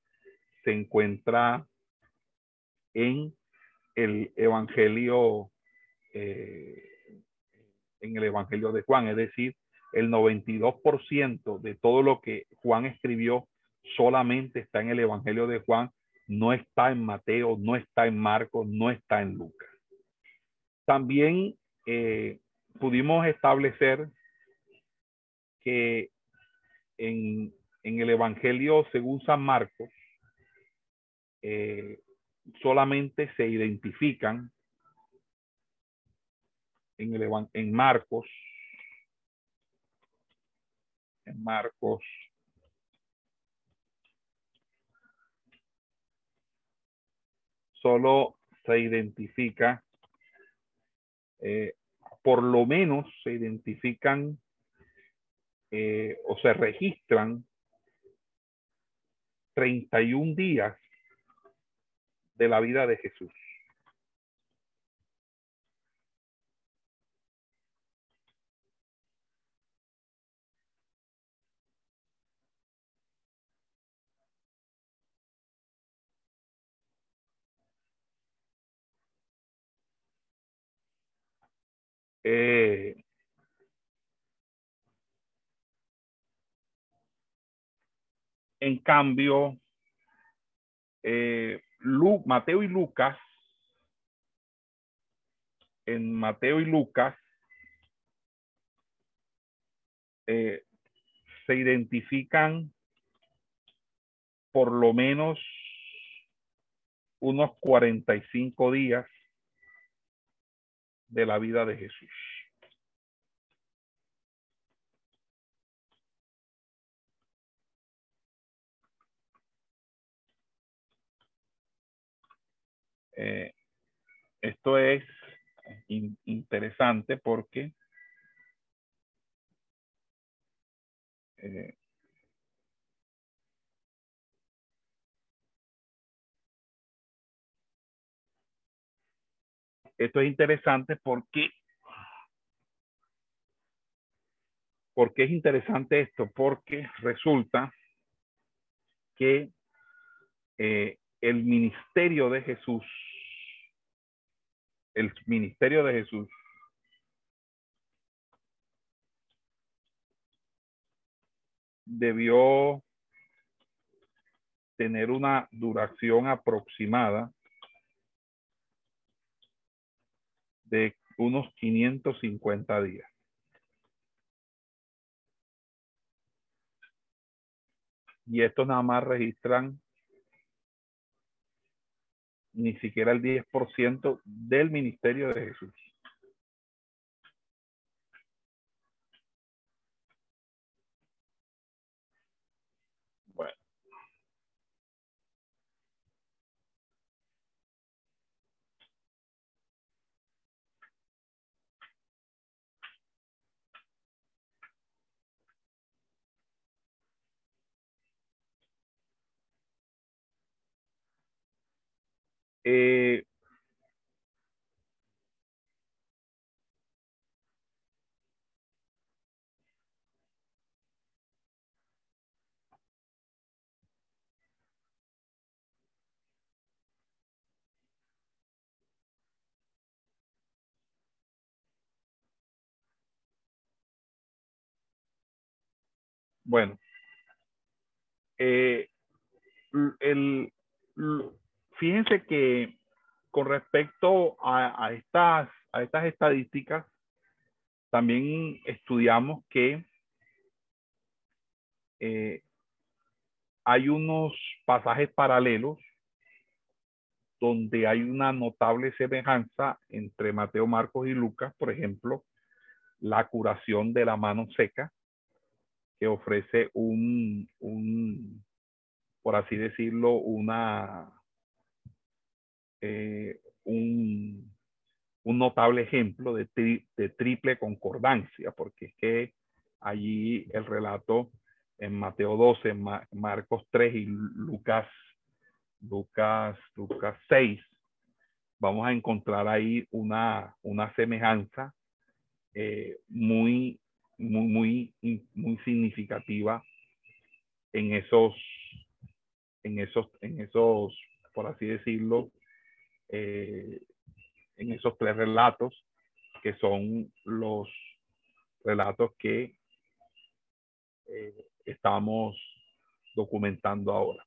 se encuentra en el Evangelio, eh, en el Evangelio de Juan, es decir, el 92% de todo lo que Juan escribió solamente está en el Evangelio de Juan, no está en Mateo, no está en Marcos, no está en Lucas. También eh, pudimos establecer que en, el Evangelio según San Marcos, eh, solamente se identifican en, el, en Marcos, en Marcos, solo se identifica, eh, por lo menos se identifican eh, o se registran 31 días de la vida de Jesús. Eh, en cambio, eh, Mateo y Lucas, en Mateo y Lucas, eh, se identifican por lo menos unos 45 días de la vida de Jesús. Eh, esto es interesante porque eh, esto es interesante porque ¿Por qué es interesante esto? Porque resulta que eh, el ministerio de Jesús el ministerio de Jesús debió tener una duración aproximada de unos 550 días. Y estos nada más registran ni siquiera el 10% del ministerio de Jesús. Eh, bueno, eh, el, fíjense que con respecto a, estas, a estas estadísticas, también estudiamos que eh, hay unos pasajes paralelos donde hay una notable semejanza entre Mateo, Marcos y Lucas. Por ejemplo, la curación de la mano seca, que ofrece un, por así decirlo, una, eh, un, notable ejemplo de, triple concordancia, porque es que allí el relato en Mateo 12, Marcos 3 y Lucas, Lucas, Lucas 6, vamos a encontrar ahí una, una semejanza eh, muy, muy, muy, muy significativa en esos, en esos, en esos, por así decirlo, eh, en esos tres relatos que son los relatos que eh, estamos documentando ahora.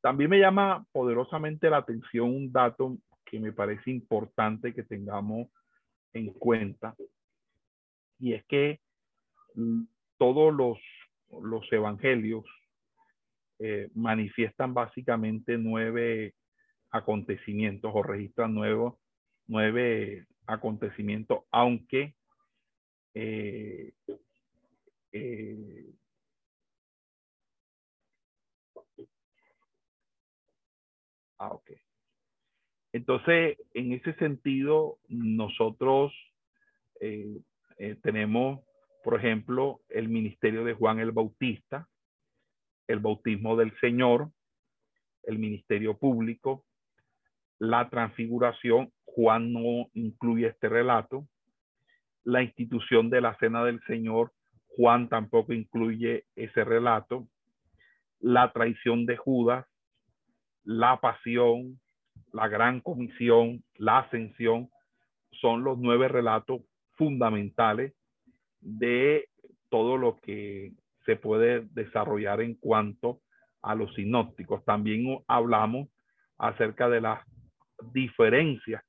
También me llama poderosamente la atención un dato que me parece importante que tengamos en cuenta y es que mm, todos los, los evangelios eh, manifiestan básicamente nueve acontecimientos o registran nuevos, nueve acontecimientos, aunque eh, eh, ah, ok. Entonces, en ese sentido, nosotros eh, tenemos, por ejemplo, el ministerio de Juan el Bautista, el bautismo del Señor, el ministerio público, la transfiguración, Juan no incluye este relato, la institución de la cena del Señor, Juan tampoco incluye ese relato, la traición de Judas, la pasión, la gran comisión, la ascensión, son los nueve relatos fundamentales de todo lo que se puede desarrollar en cuanto a los sinópticos. También hablamos acerca de las diferencias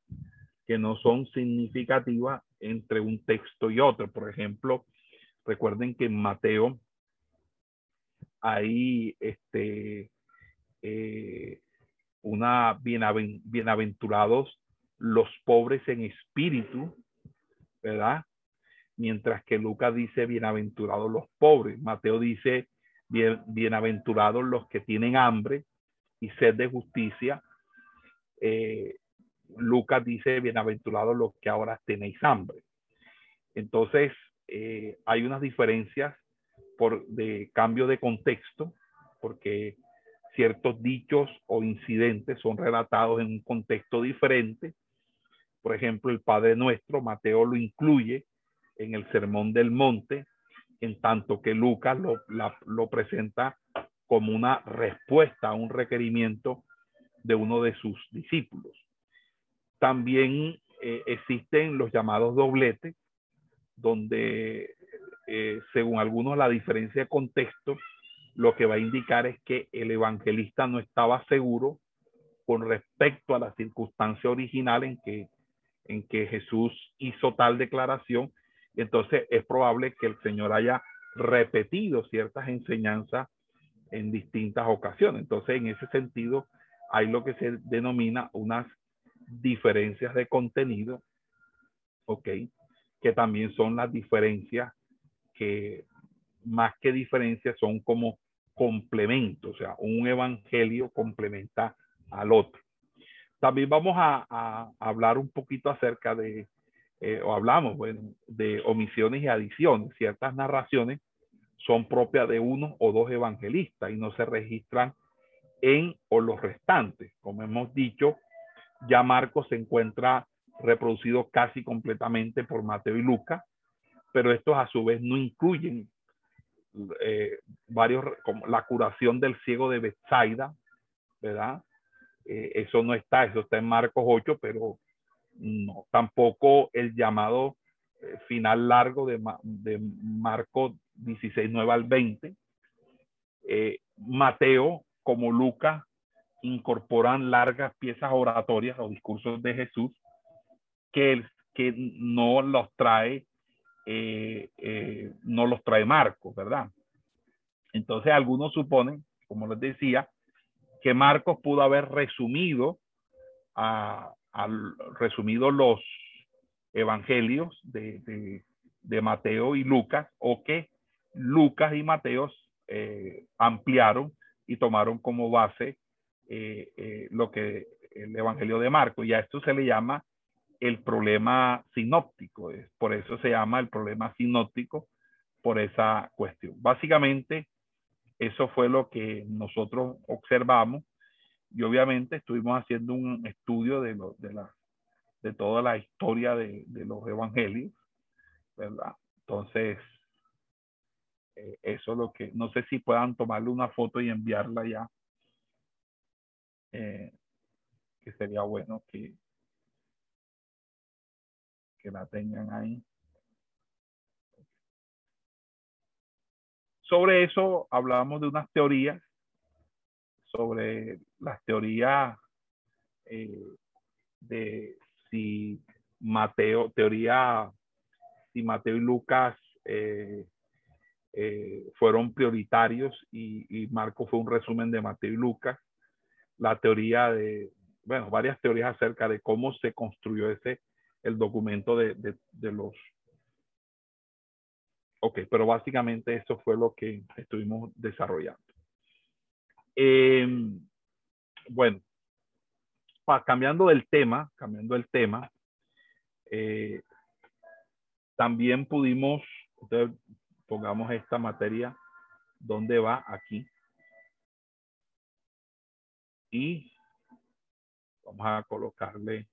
que no son significativas entre un texto y otro. Por ejemplo, recuerden que en Mateo hay este, eh, una bienaventurados los pobres en espíritu, ¿verdad? Mientras que Lucas dice, bienaventurados los pobres. Mateo dice, bien, bienaventurados los que tienen hambre y sed de justicia. Eh, Lucas dice, bienaventurados los que ahora tenéis hambre. Entonces, eh, hay unas diferencias por de cambio de contexto, porque ciertos dichos o incidentes son relatados en un contexto diferente por ejemplo, el Padre Nuestro, Mateo lo incluye en el Sermón del Monte, en tanto que Lucas lo, presenta como una respuesta a un requerimiento de uno de sus discípulos. También eh, existen los llamados dobletes, donde eh, según algunos la diferencia de contexto lo que va a indicar es que el evangelista no estaba seguro con respecto a la circunstancia original en que en que Jesús hizo tal declaración, entonces es probable que el Señor haya repetido ciertas enseñanzas en distintas ocasiones. Entonces, en ese sentido, hay lo que se denomina unas diferencias de contenido, ¿ok? Que también son las diferencias que más que diferencias son como complementos, o sea, un evangelio complementa al otro. También vamos a, hablar un poquito acerca de, eh, o hablamos, bueno, de omisiones y adiciones. Ciertas narraciones son propias de uno o dos evangelistas y no se registran en o los restantes. Como hemos dicho, ya Marcos se encuentra reproducido casi completamente por Mateo y Lucas, pero estos a su vez no incluyen eh, varios, como la curación del ciego de Bethsaida, ¿verdad? Eh, eso no está, eso está en Marcos 8, pero no, tampoco el llamado eh, final largo de, de Marcos 16, 9 al 20. Eh, Mateo, como Lucas, incorporan largas piezas oratorias o discursos de Jesús que, que no los trae, no los trae Marcos, ¿verdad? Entonces algunos suponen, como les decía, que Marcos pudo haber resumido, a, resumido los evangelios de, de Mateo y Lucas, o que Lucas y Mateo eh, ampliaron y tomaron como base eh, eh, lo que el Evangelio de Marcos. Y a esto se le llama el problema sinóptico. Por eso se llama el problema sinóptico, por esa cuestión. Básicamente, eso fue lo que nosotros observamos y obviamente estuvimos haciendo un estudio de, lo, de, la, de toda la historia de, de los evangelios, ¿verdad? Entonces, eh, eso es lo que, no sé si puedan tomarle una foto y enviarla ya, eh, que sería bueno que, que la tengan ahí. Sobre eso hablamos de unas teorías, sobre las teorías eh, de si Mateo, teoría, si Mateo y Lucas eh, eh, fueron prioritarios y, Marco fue un resumen de Mateo y Lucas. La teoría de, bueno, varias teorías acerca de cómo se construyó ese, el documento de, de los Ok, pero básicamente eso fue lo que estuvimos desarrollando. Em, bueno, cambiando del tema, cambiando el tema, eh, también pudimos, pongamos esta materia, ¿dónde va? Aquí. Y vamos a colocarle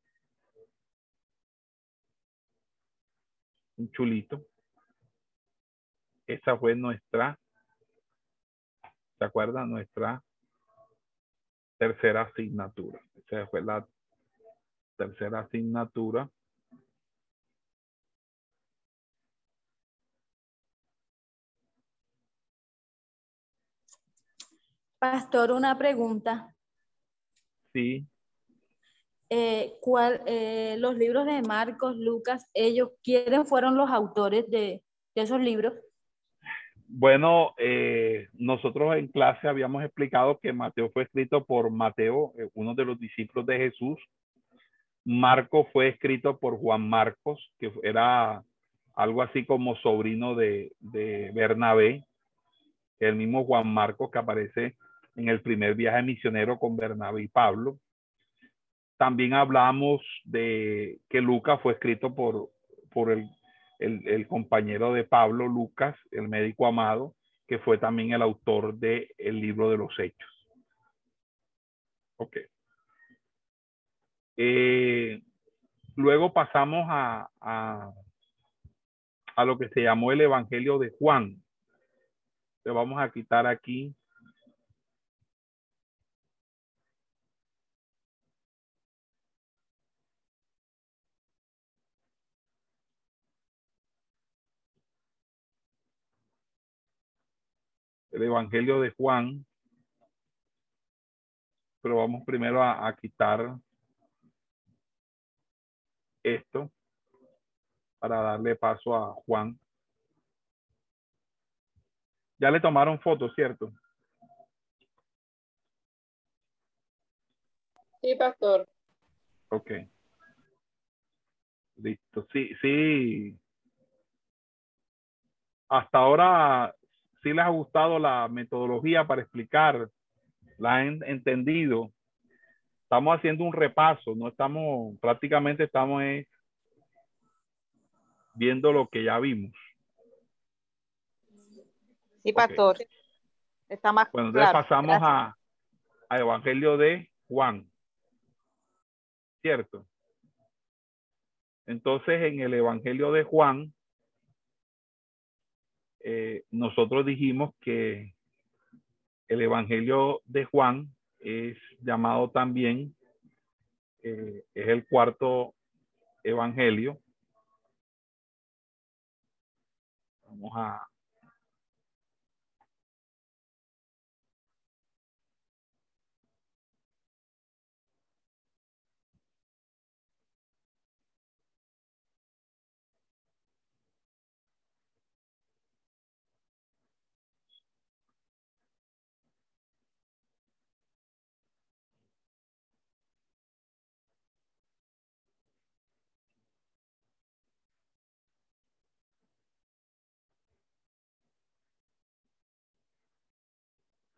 un chulito. Esa fue nuestra, ¿se acuerdan? Nuestra tercera asignatura. Esa fue la tercera asignatura. Pastor, una pregunta. Sí. Eh, ¿cuál, eh, los libros de Marcos, Lucas, ellos, ¿quiénes fueron los autores de esos libros? Bueno, eh, nosotros en clase habíamos explicado que Mateo fue escrito por Mateo, uno de los discípulos de Jesús. Marco fue escrito por Juan Marcos, que era algo así como sobrino de, de Bernabé, el mismo Juan Marcos que aparece en el primer viaje misionero con Bernabé y Pablo. También hablamos de que Lucas fue escrito por, por el el, compañero de Pablo, Lucas, el médico amado, que fue también el autor del el libro de los hechos. Ok. Eh, luego pasamos a, a, lo que se llamó el Evangelio de Juan. Le vamos a quitar aquí el Evangelio de Juan, pero vamos primero a, quitar esto para darle paso a Juan. Ya le tomaron fotos, ¿cierto? Sí, pastor. Ok. Listo. Sí, sí. Hasta ahora si les ha gustado la metodología para explicar, la han entendido. Estamos haciendo un repaso, no estamos, prácticamente estamos eh, viendo lo que ya vimos. Pastor. Está más Bueno, entonces pasamos a, a Evangelio de Juan. ¿Cierto? Entonces, en el Evangelio de Juan, eh, nosotros dijimos que el Evangelio de Juan es llamado también, eh, es el cuarto Evangelio. Vamos a,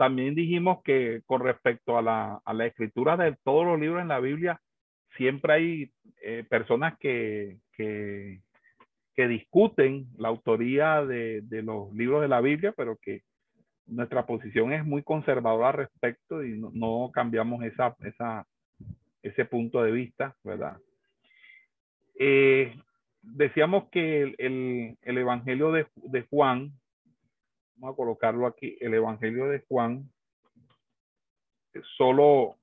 también dijimos que con respecto a la, a la escritura de todos los libros en la Biblia, siempre hay eh, personas que, que, discuten la autoría de, de, los libros de la Biblia, pero que nuestra posición es muy conservadora al respecto y no, no cambiamos esa, esa, ese punto de vista, ¿verdad? Eh, decíamos que el, el, el Evangelio de, de, Juan, vamos a colocarlo aquí, el Evangelio de Juan solo,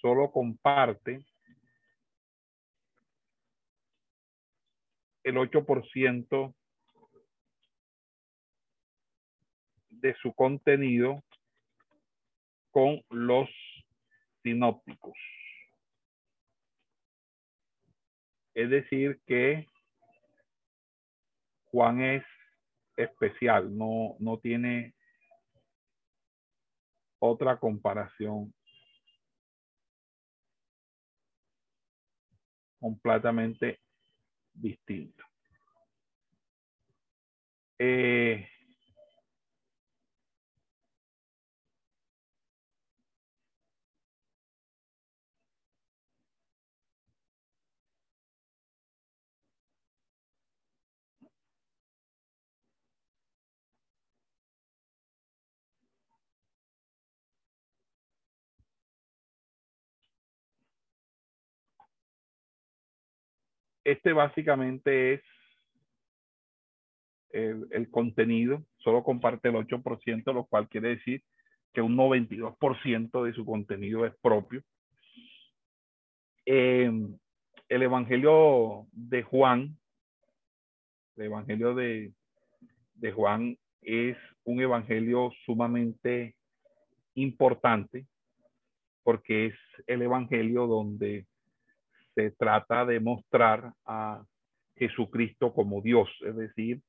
solo comparte el 8% de su contenido con los sinópticos. Es decir, que Juan es especial, no, no tiene otra comparación completamente distinta. Eh, este básicamente es el, contenido, solo comparte el 8%, lo cual quiere decir que un 92% de su contenido es propio. Eh, el Evangelio de Juan, el Evangelio de, de Juan es un Evangelio sumamente importante porque es el Evangelio donde se trata de mostrar a Jesucristo como Dios, es decir,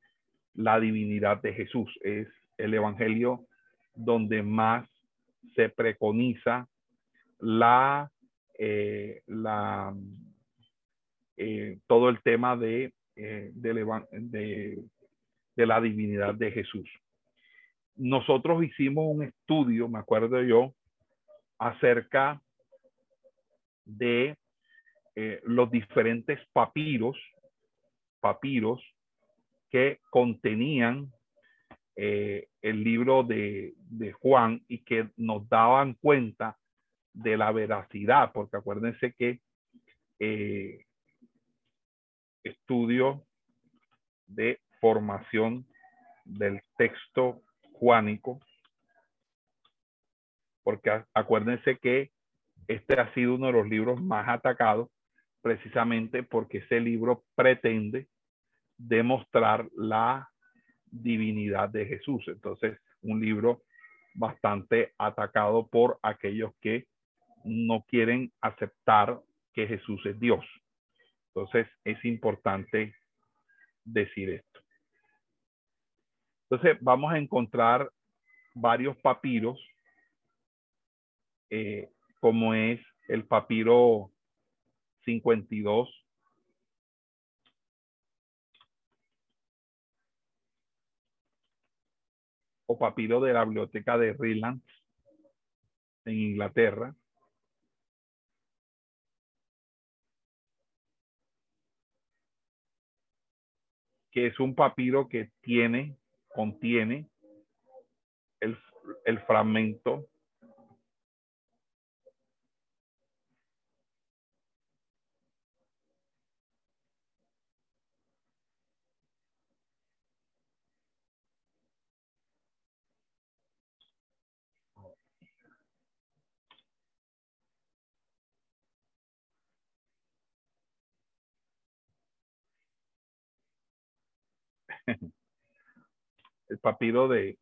la divinidad de Jesús. Es el Evangelio donde más se preconiza la, eh, la eh, todo el tema de, eh, de, de la divinidad de Jesús. Nosotros hicimos un estudio, me acuerdo yo, acerca de eh, los diferentes papiros, papiros que contenían eh, el libro de, de, Juan y que nos daban cuenta de la veracidad, porque acuérdense que eh, estudio de formación del texto juánico, porque acuérdense que este ha sido uno de los libros más atacados precisamente porque ese libro pretende demostrar la divinidad de Jesús. Entonces, un libro bastante atacado por aquellos que no quieren aceptar que Jesús es Dios. Entonces, es importante decir esto. Entonces, vamos a encontrar varios papiros, eh, como es el papiro 52. O papiro de la biblioteca de Rylands en Inglaterra. que es un papiro que tiene, contiene el fragmento el papiro de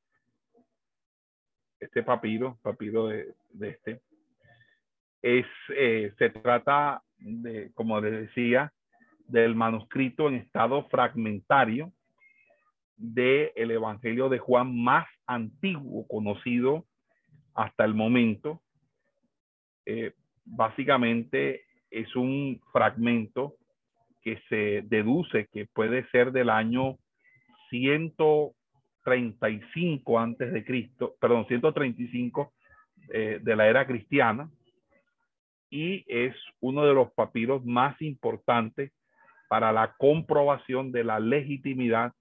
este papiro, papiro de, de este, es, eh, se trata de, como les decía, del manuscrito en estado fragmentario del el Evangelio de Juan más antiguo conocido hasta el momento. Eh, básicamente es un fragmento que se deduce que puede ser del año 135 antes de Cristo, perdón, 135 eh, de la era cristiana y es uno de los papiros más importantes para la comprobación de la legitimidad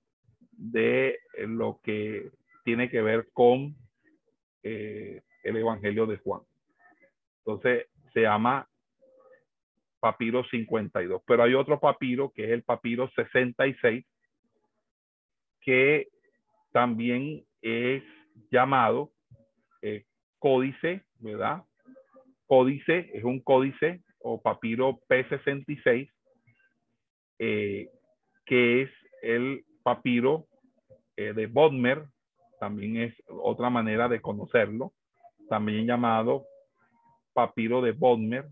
de lo que tiene que ver con eh, el Evangelio de Juan. Entonces se llama papiro 52, pero hay otro papiro que es el papiro 66 que también es llamado eh, códice, ¿verdad? Códice es un códice o papiro P66, eh, que es el papiro eh, de Bodmer, también es otra manera de conocerlo, también llamado papiro de Bodmer.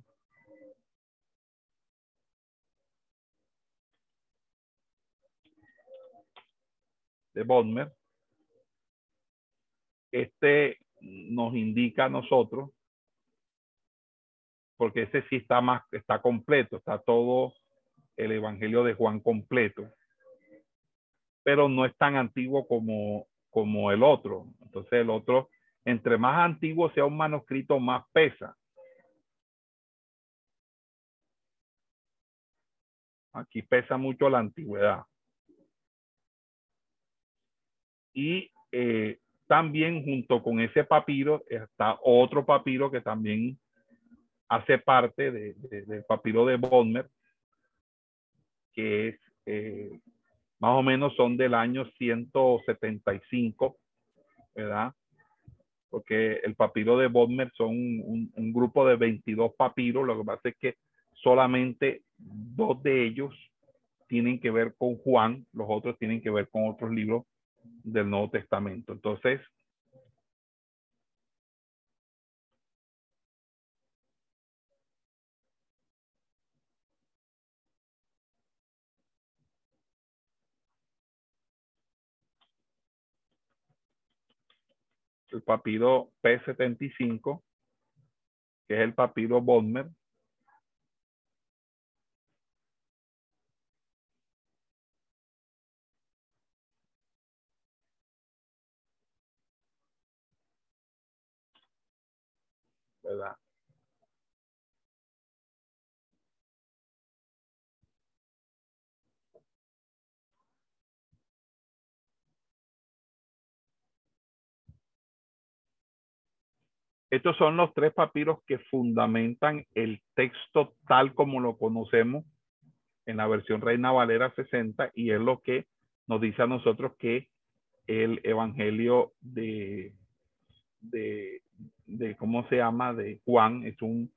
De Bodmer. Este nos indica a nosotros, porque ese sí está más, está completo, está todo el Evangelio de Juan completo, pero no es tan antiguo como, como el otro. Entonces el otro, entre más antiguo sea un manuscrito, más pesa. Aquí pesa mucho la antigüedad. Y eh, también junto con ese papiro está otro papiro que también hace parte del papiro de Bodmer, que es eh, más o menos son del año 175, ¿verdad? Porque el papiro de Bodmer son un, un, grupo de 22 papiros, lo que pasa es que solamente dos de ellos tienen que ver con Juan, los otros tienen que ver con otros libros del Nuevo Testamento. Entonces, el papiro P75, que es el papiro Bodmer, Estos son los tres papiros que fundamentan el texto tal como lo conocemos en la versión Reina Valera 60 y es lo que nos dice a nosotros que el Evangelio de, de, de, ¿cómo se llama? De Juan, es un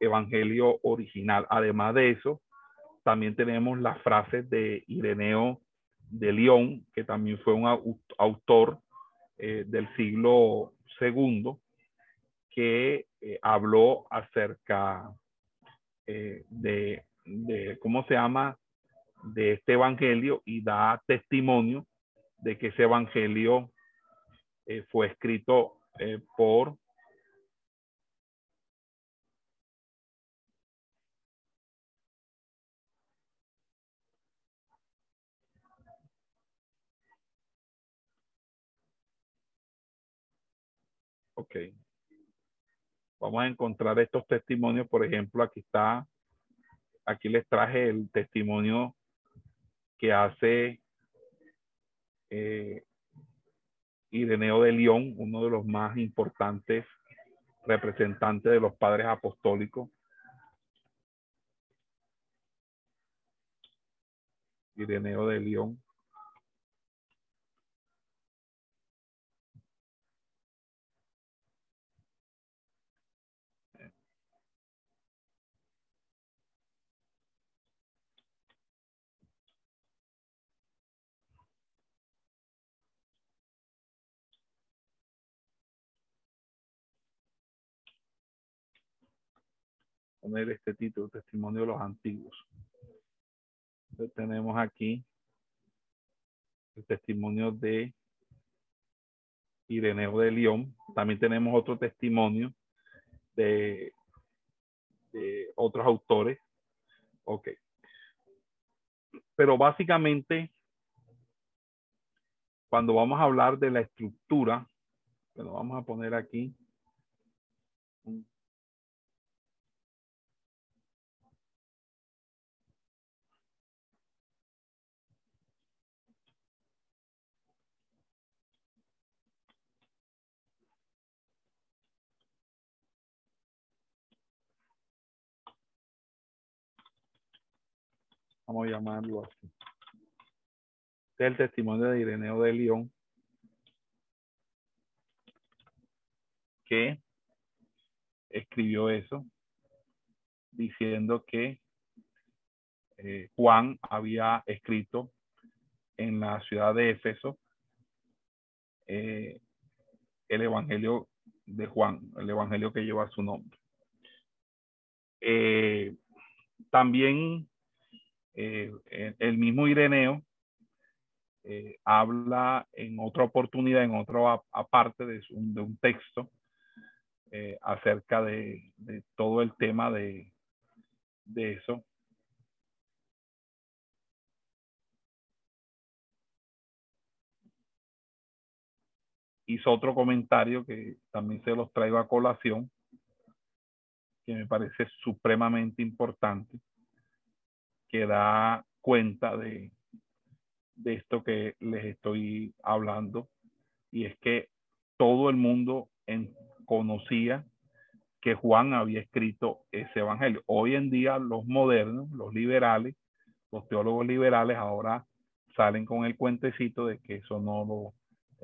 evangelio original. Además de eso, también tenemos las frases de Ireneo de León, que también fue un autor eh, del siglo segundo, que eh, habló acerca eh, de, de, ¿cómo se llama? De este evangelio y da testimonio de que ese evangelio fue escrito por Ok. Vamos a encontrar estos testimonios. Por ejemplo, aquí está, aquí les traje el testimonio que hace eh, Ireneo de León, uno de los más importantes representantes de los padres apostólicos. Ireneo de León. Poner este título, Testimonio de los Antiguos. tenemos aquí el testimonio de Ireneo de León. También tenemos otro testimonio de, otros autores. Ok. Pero básicamente cuando vamos a hablar de la estructura, que lo vamos a poner aquí, Vamos a llamarlo así. Este es el testimonio de Ireneo de León, que escribió eso, diciendo que eh, Juan había escrito en la ciudad de Éfeso eh, el Evangelio de Juan, el Evangelio que lleva su nombre. Eh, también eh, el mismo Ireneo eh, habla en otra oportunidad, en otra aparte de, un texto eh, acerca de, de, todo el tema de, de eso. Hizo otro comentario que también se los traigo a colación, que me parece supremamente importante que da cuenta de, de esto que les estoy hablando. Y es que todo el mundo conocía que Juan había escrito ese evangelio. Hoy en día los modernos, los liberales, los teólogos liberales ahora salen con el cuentecito de que eso no lo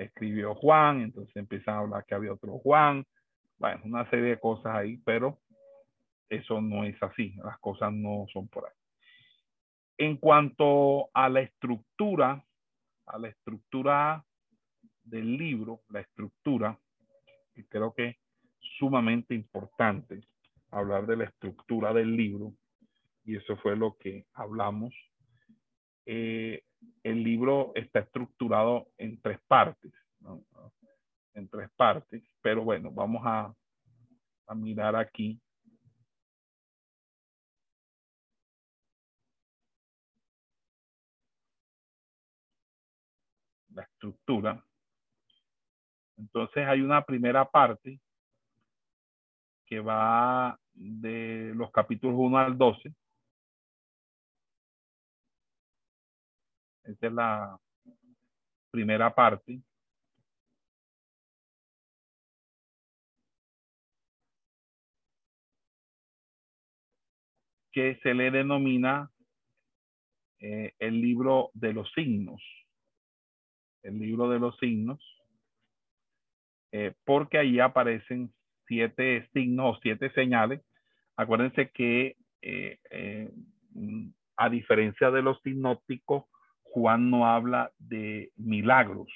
escribió Juan, entonces empiezan a hablar que había otro Juan, bueno, una serie de cosas ahí, pero eso no es así, las cosas no son por ahí. En cuanto a la estructura, a la estructura del libro, la estructura, creo que es sumamente importante hablar de la estructura del libro, y eso fue lo que hablamos. Eh, el libro está estructurado en tres partes, en tres partes, pero bueno, vamos a mirar aquí la estructura. Entonces hay una primera parte que va de los capítulos 1 al 12. Esta es la primera parte. que se le denomina eh, el libro de los signos el libro de los signos, eh, porque ahí aparecen siete signos o siete señales. Acuérdense que eh, eh, a diferencia de los sinópticos, Juan no habla de milagros,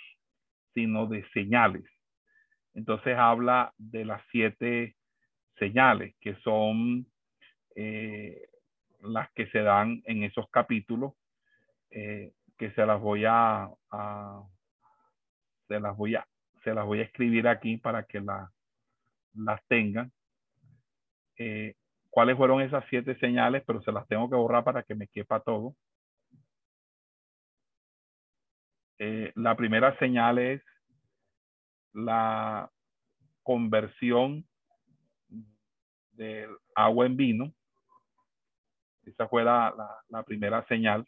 sino de señales. Entonces habla de las siete señales, que son las que se dan en esos capítulos, que se las voy a, se las voy a, se las voy a escribir aquí para que la, las tengan. Eh, ¿Cuáles fueron esas siete señales? Pero se las tengo que borrar para que me quepa todo. Eh, la primera señal es la conversión del agua en vino. Esa fue la, la primera señal.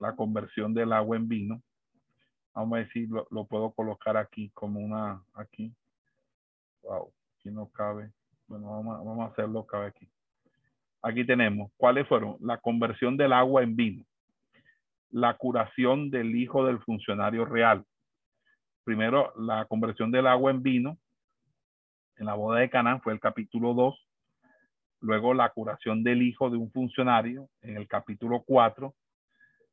La conversión del agua en vino. Vamos a decir, lo, puedo colocar aquí como una, aquí. Wow, aquí no cabe. Bueno, vamos, vamos a hacerlo cabe aquí. Aquí tenemos, ¿cuáles fueron? La conversión del agua en vino. La curación del hijo del funcionario real. Primero, la conversión del agua en vino. En la boda de Canaán fue el capítulo 2. Luego la curación del hijo de un funcionario en el capítulo 4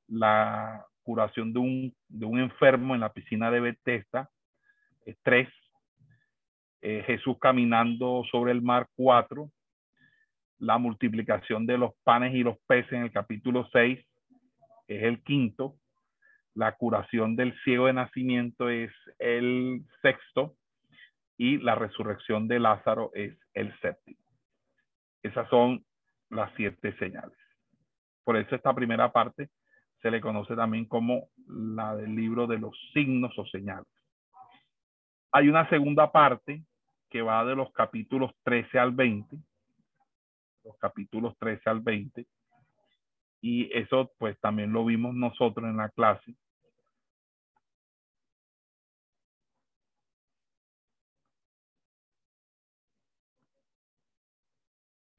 la curación de un, de un enfermo en la piscina de Bethesda, tres, eh, Jesús caminando sobre el mar, cuatro, la multiplicación de los panes y los peces en el capítulo 6 es el quinto, la curación del ciego de nacimiento es el sexto, y la resurrección de Lázaro es el séptimo. Esas son las siete señales. Por eso esta primera parte se le conoce también como la del libro de los signos o señales. Hay una segunda parte que va de los capítulos 13 al 20, los capítulos 13 al 20, y eso pues también lo vimos nosotros en la clase.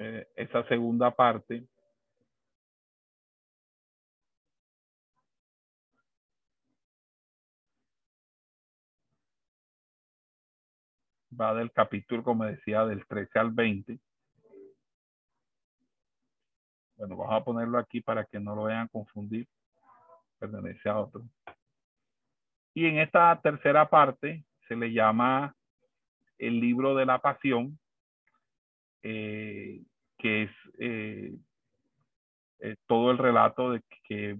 Eh, esa segunda parte va del capítulo, como decía, del 13 al 20. Bueno, vamos a ponerlo aquí para que no lo vayan a confundir. Pertenece a otro. Y en esta tercera parte se le llama el libro de la pasión, eh, que es eh, eh, todo el relato de que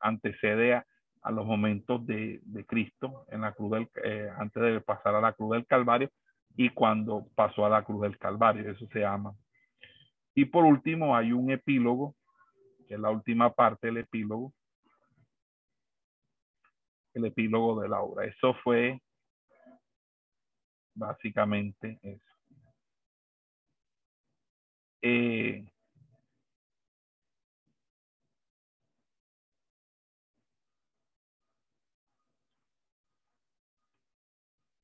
antecede a, a los momentos de, Cristo en la cruz del, eh, antes de pasar a la cruz del Calvario y cuando pasó a la cruz del Calvario, eso se llama. Y por último hay un epílogo, que es la última parte del epílogo, el epílogo de la obra. Eso fue básicamente eso. Eh,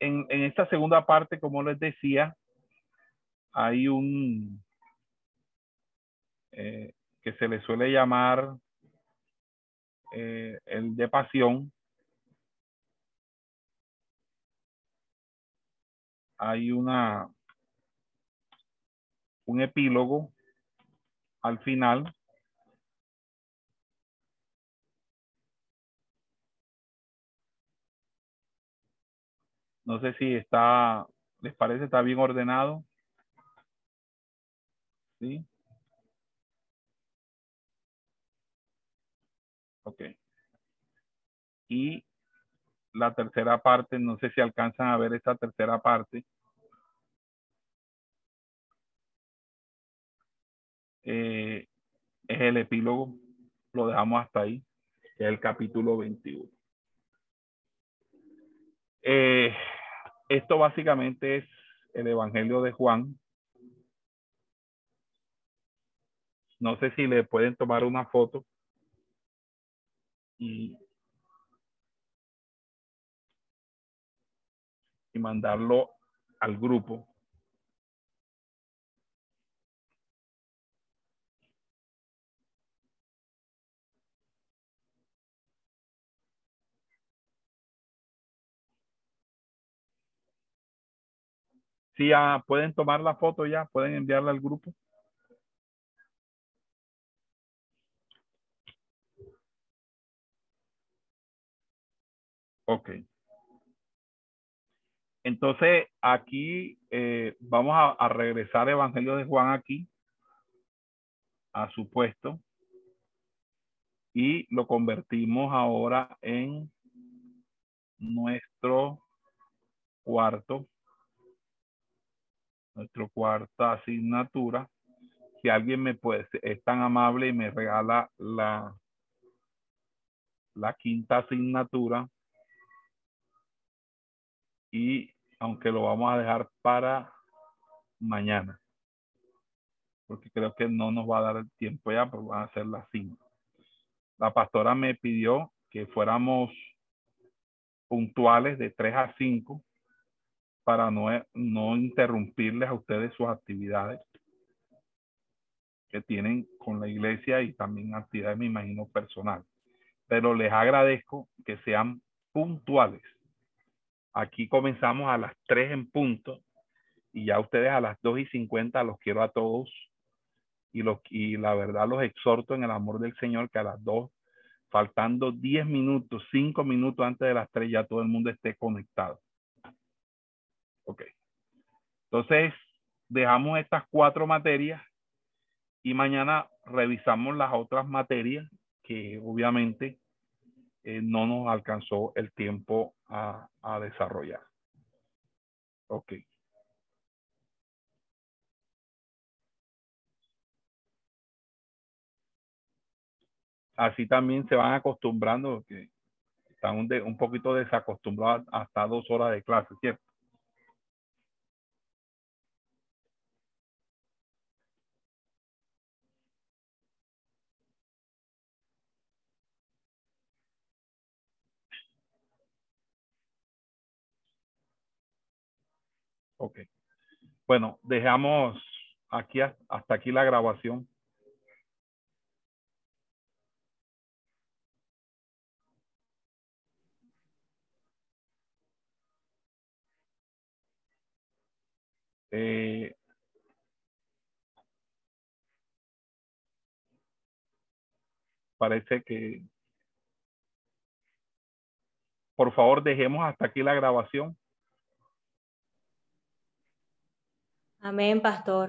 en, esta segunda parte, como les decía, hay un eh, que se le suele llamar eh, el de pasión. Hay una un epílogo al final No sé si está, ¿les parece? ¿Está bien ordenado? ¿Sí? Ok. Y la tercera parte, no sé si alcanzan a ver esta tercera parte. Eh, es el epílogo, lo dejamos hasta ahí, que es el capítulo 21. Eh, esto básicamente es el Evangelio de Juan. No sé si le pueden tomar una foto y, y mandarlo al grupo. Si ya pueden tomar la foto ya, pueden enviarla al grupo. Ok. Entonces, aquí eh, vamos a, a, regresar Evangelio de Juan aquí a su puesto y lo convertimos ahora en nuestro cuarto nuestra cuarta asignatura. Si alguien me puede, es tan amable y me regala la, la quinta asignatura. Y aunque lo vamos a dejar para mañana. Porque creo que no nos va a dar el tiempo ya, pero van a ser las cinco. La pastora me pidió que fuéramos puntuales de 3 a 5 para no, no interrumpirles a ustedes sus actividades que tienen con la iglesia y también actividades, me imagino, personal. Pero les agradezco que sean puntuales. Aquí comenzamos a las 3 en punto y ya ustedes a las 2 y 50 los quiero a todos y, los, y la verdad los exhorto en el amor del Señor que a las 2, faltando 10 minutos, 5 minutos antes de las 3 ya todo el mundo esté conectado. Ok. Entonces, dejamos estas cuatro materias y mañana revisamos las otras materias que obviamente eh, no nos alcanzó el tiempo a, desarrollar. Ok. Así también se van acostumbrando, que están un poquito desacostumbrados hasta dos horas de clase, ¿cierto? Bueno, dejamos aquí hasta aquí la grabación. Eh, parece que por favor dejemos hasta aquí la grabación. Amén, pastor.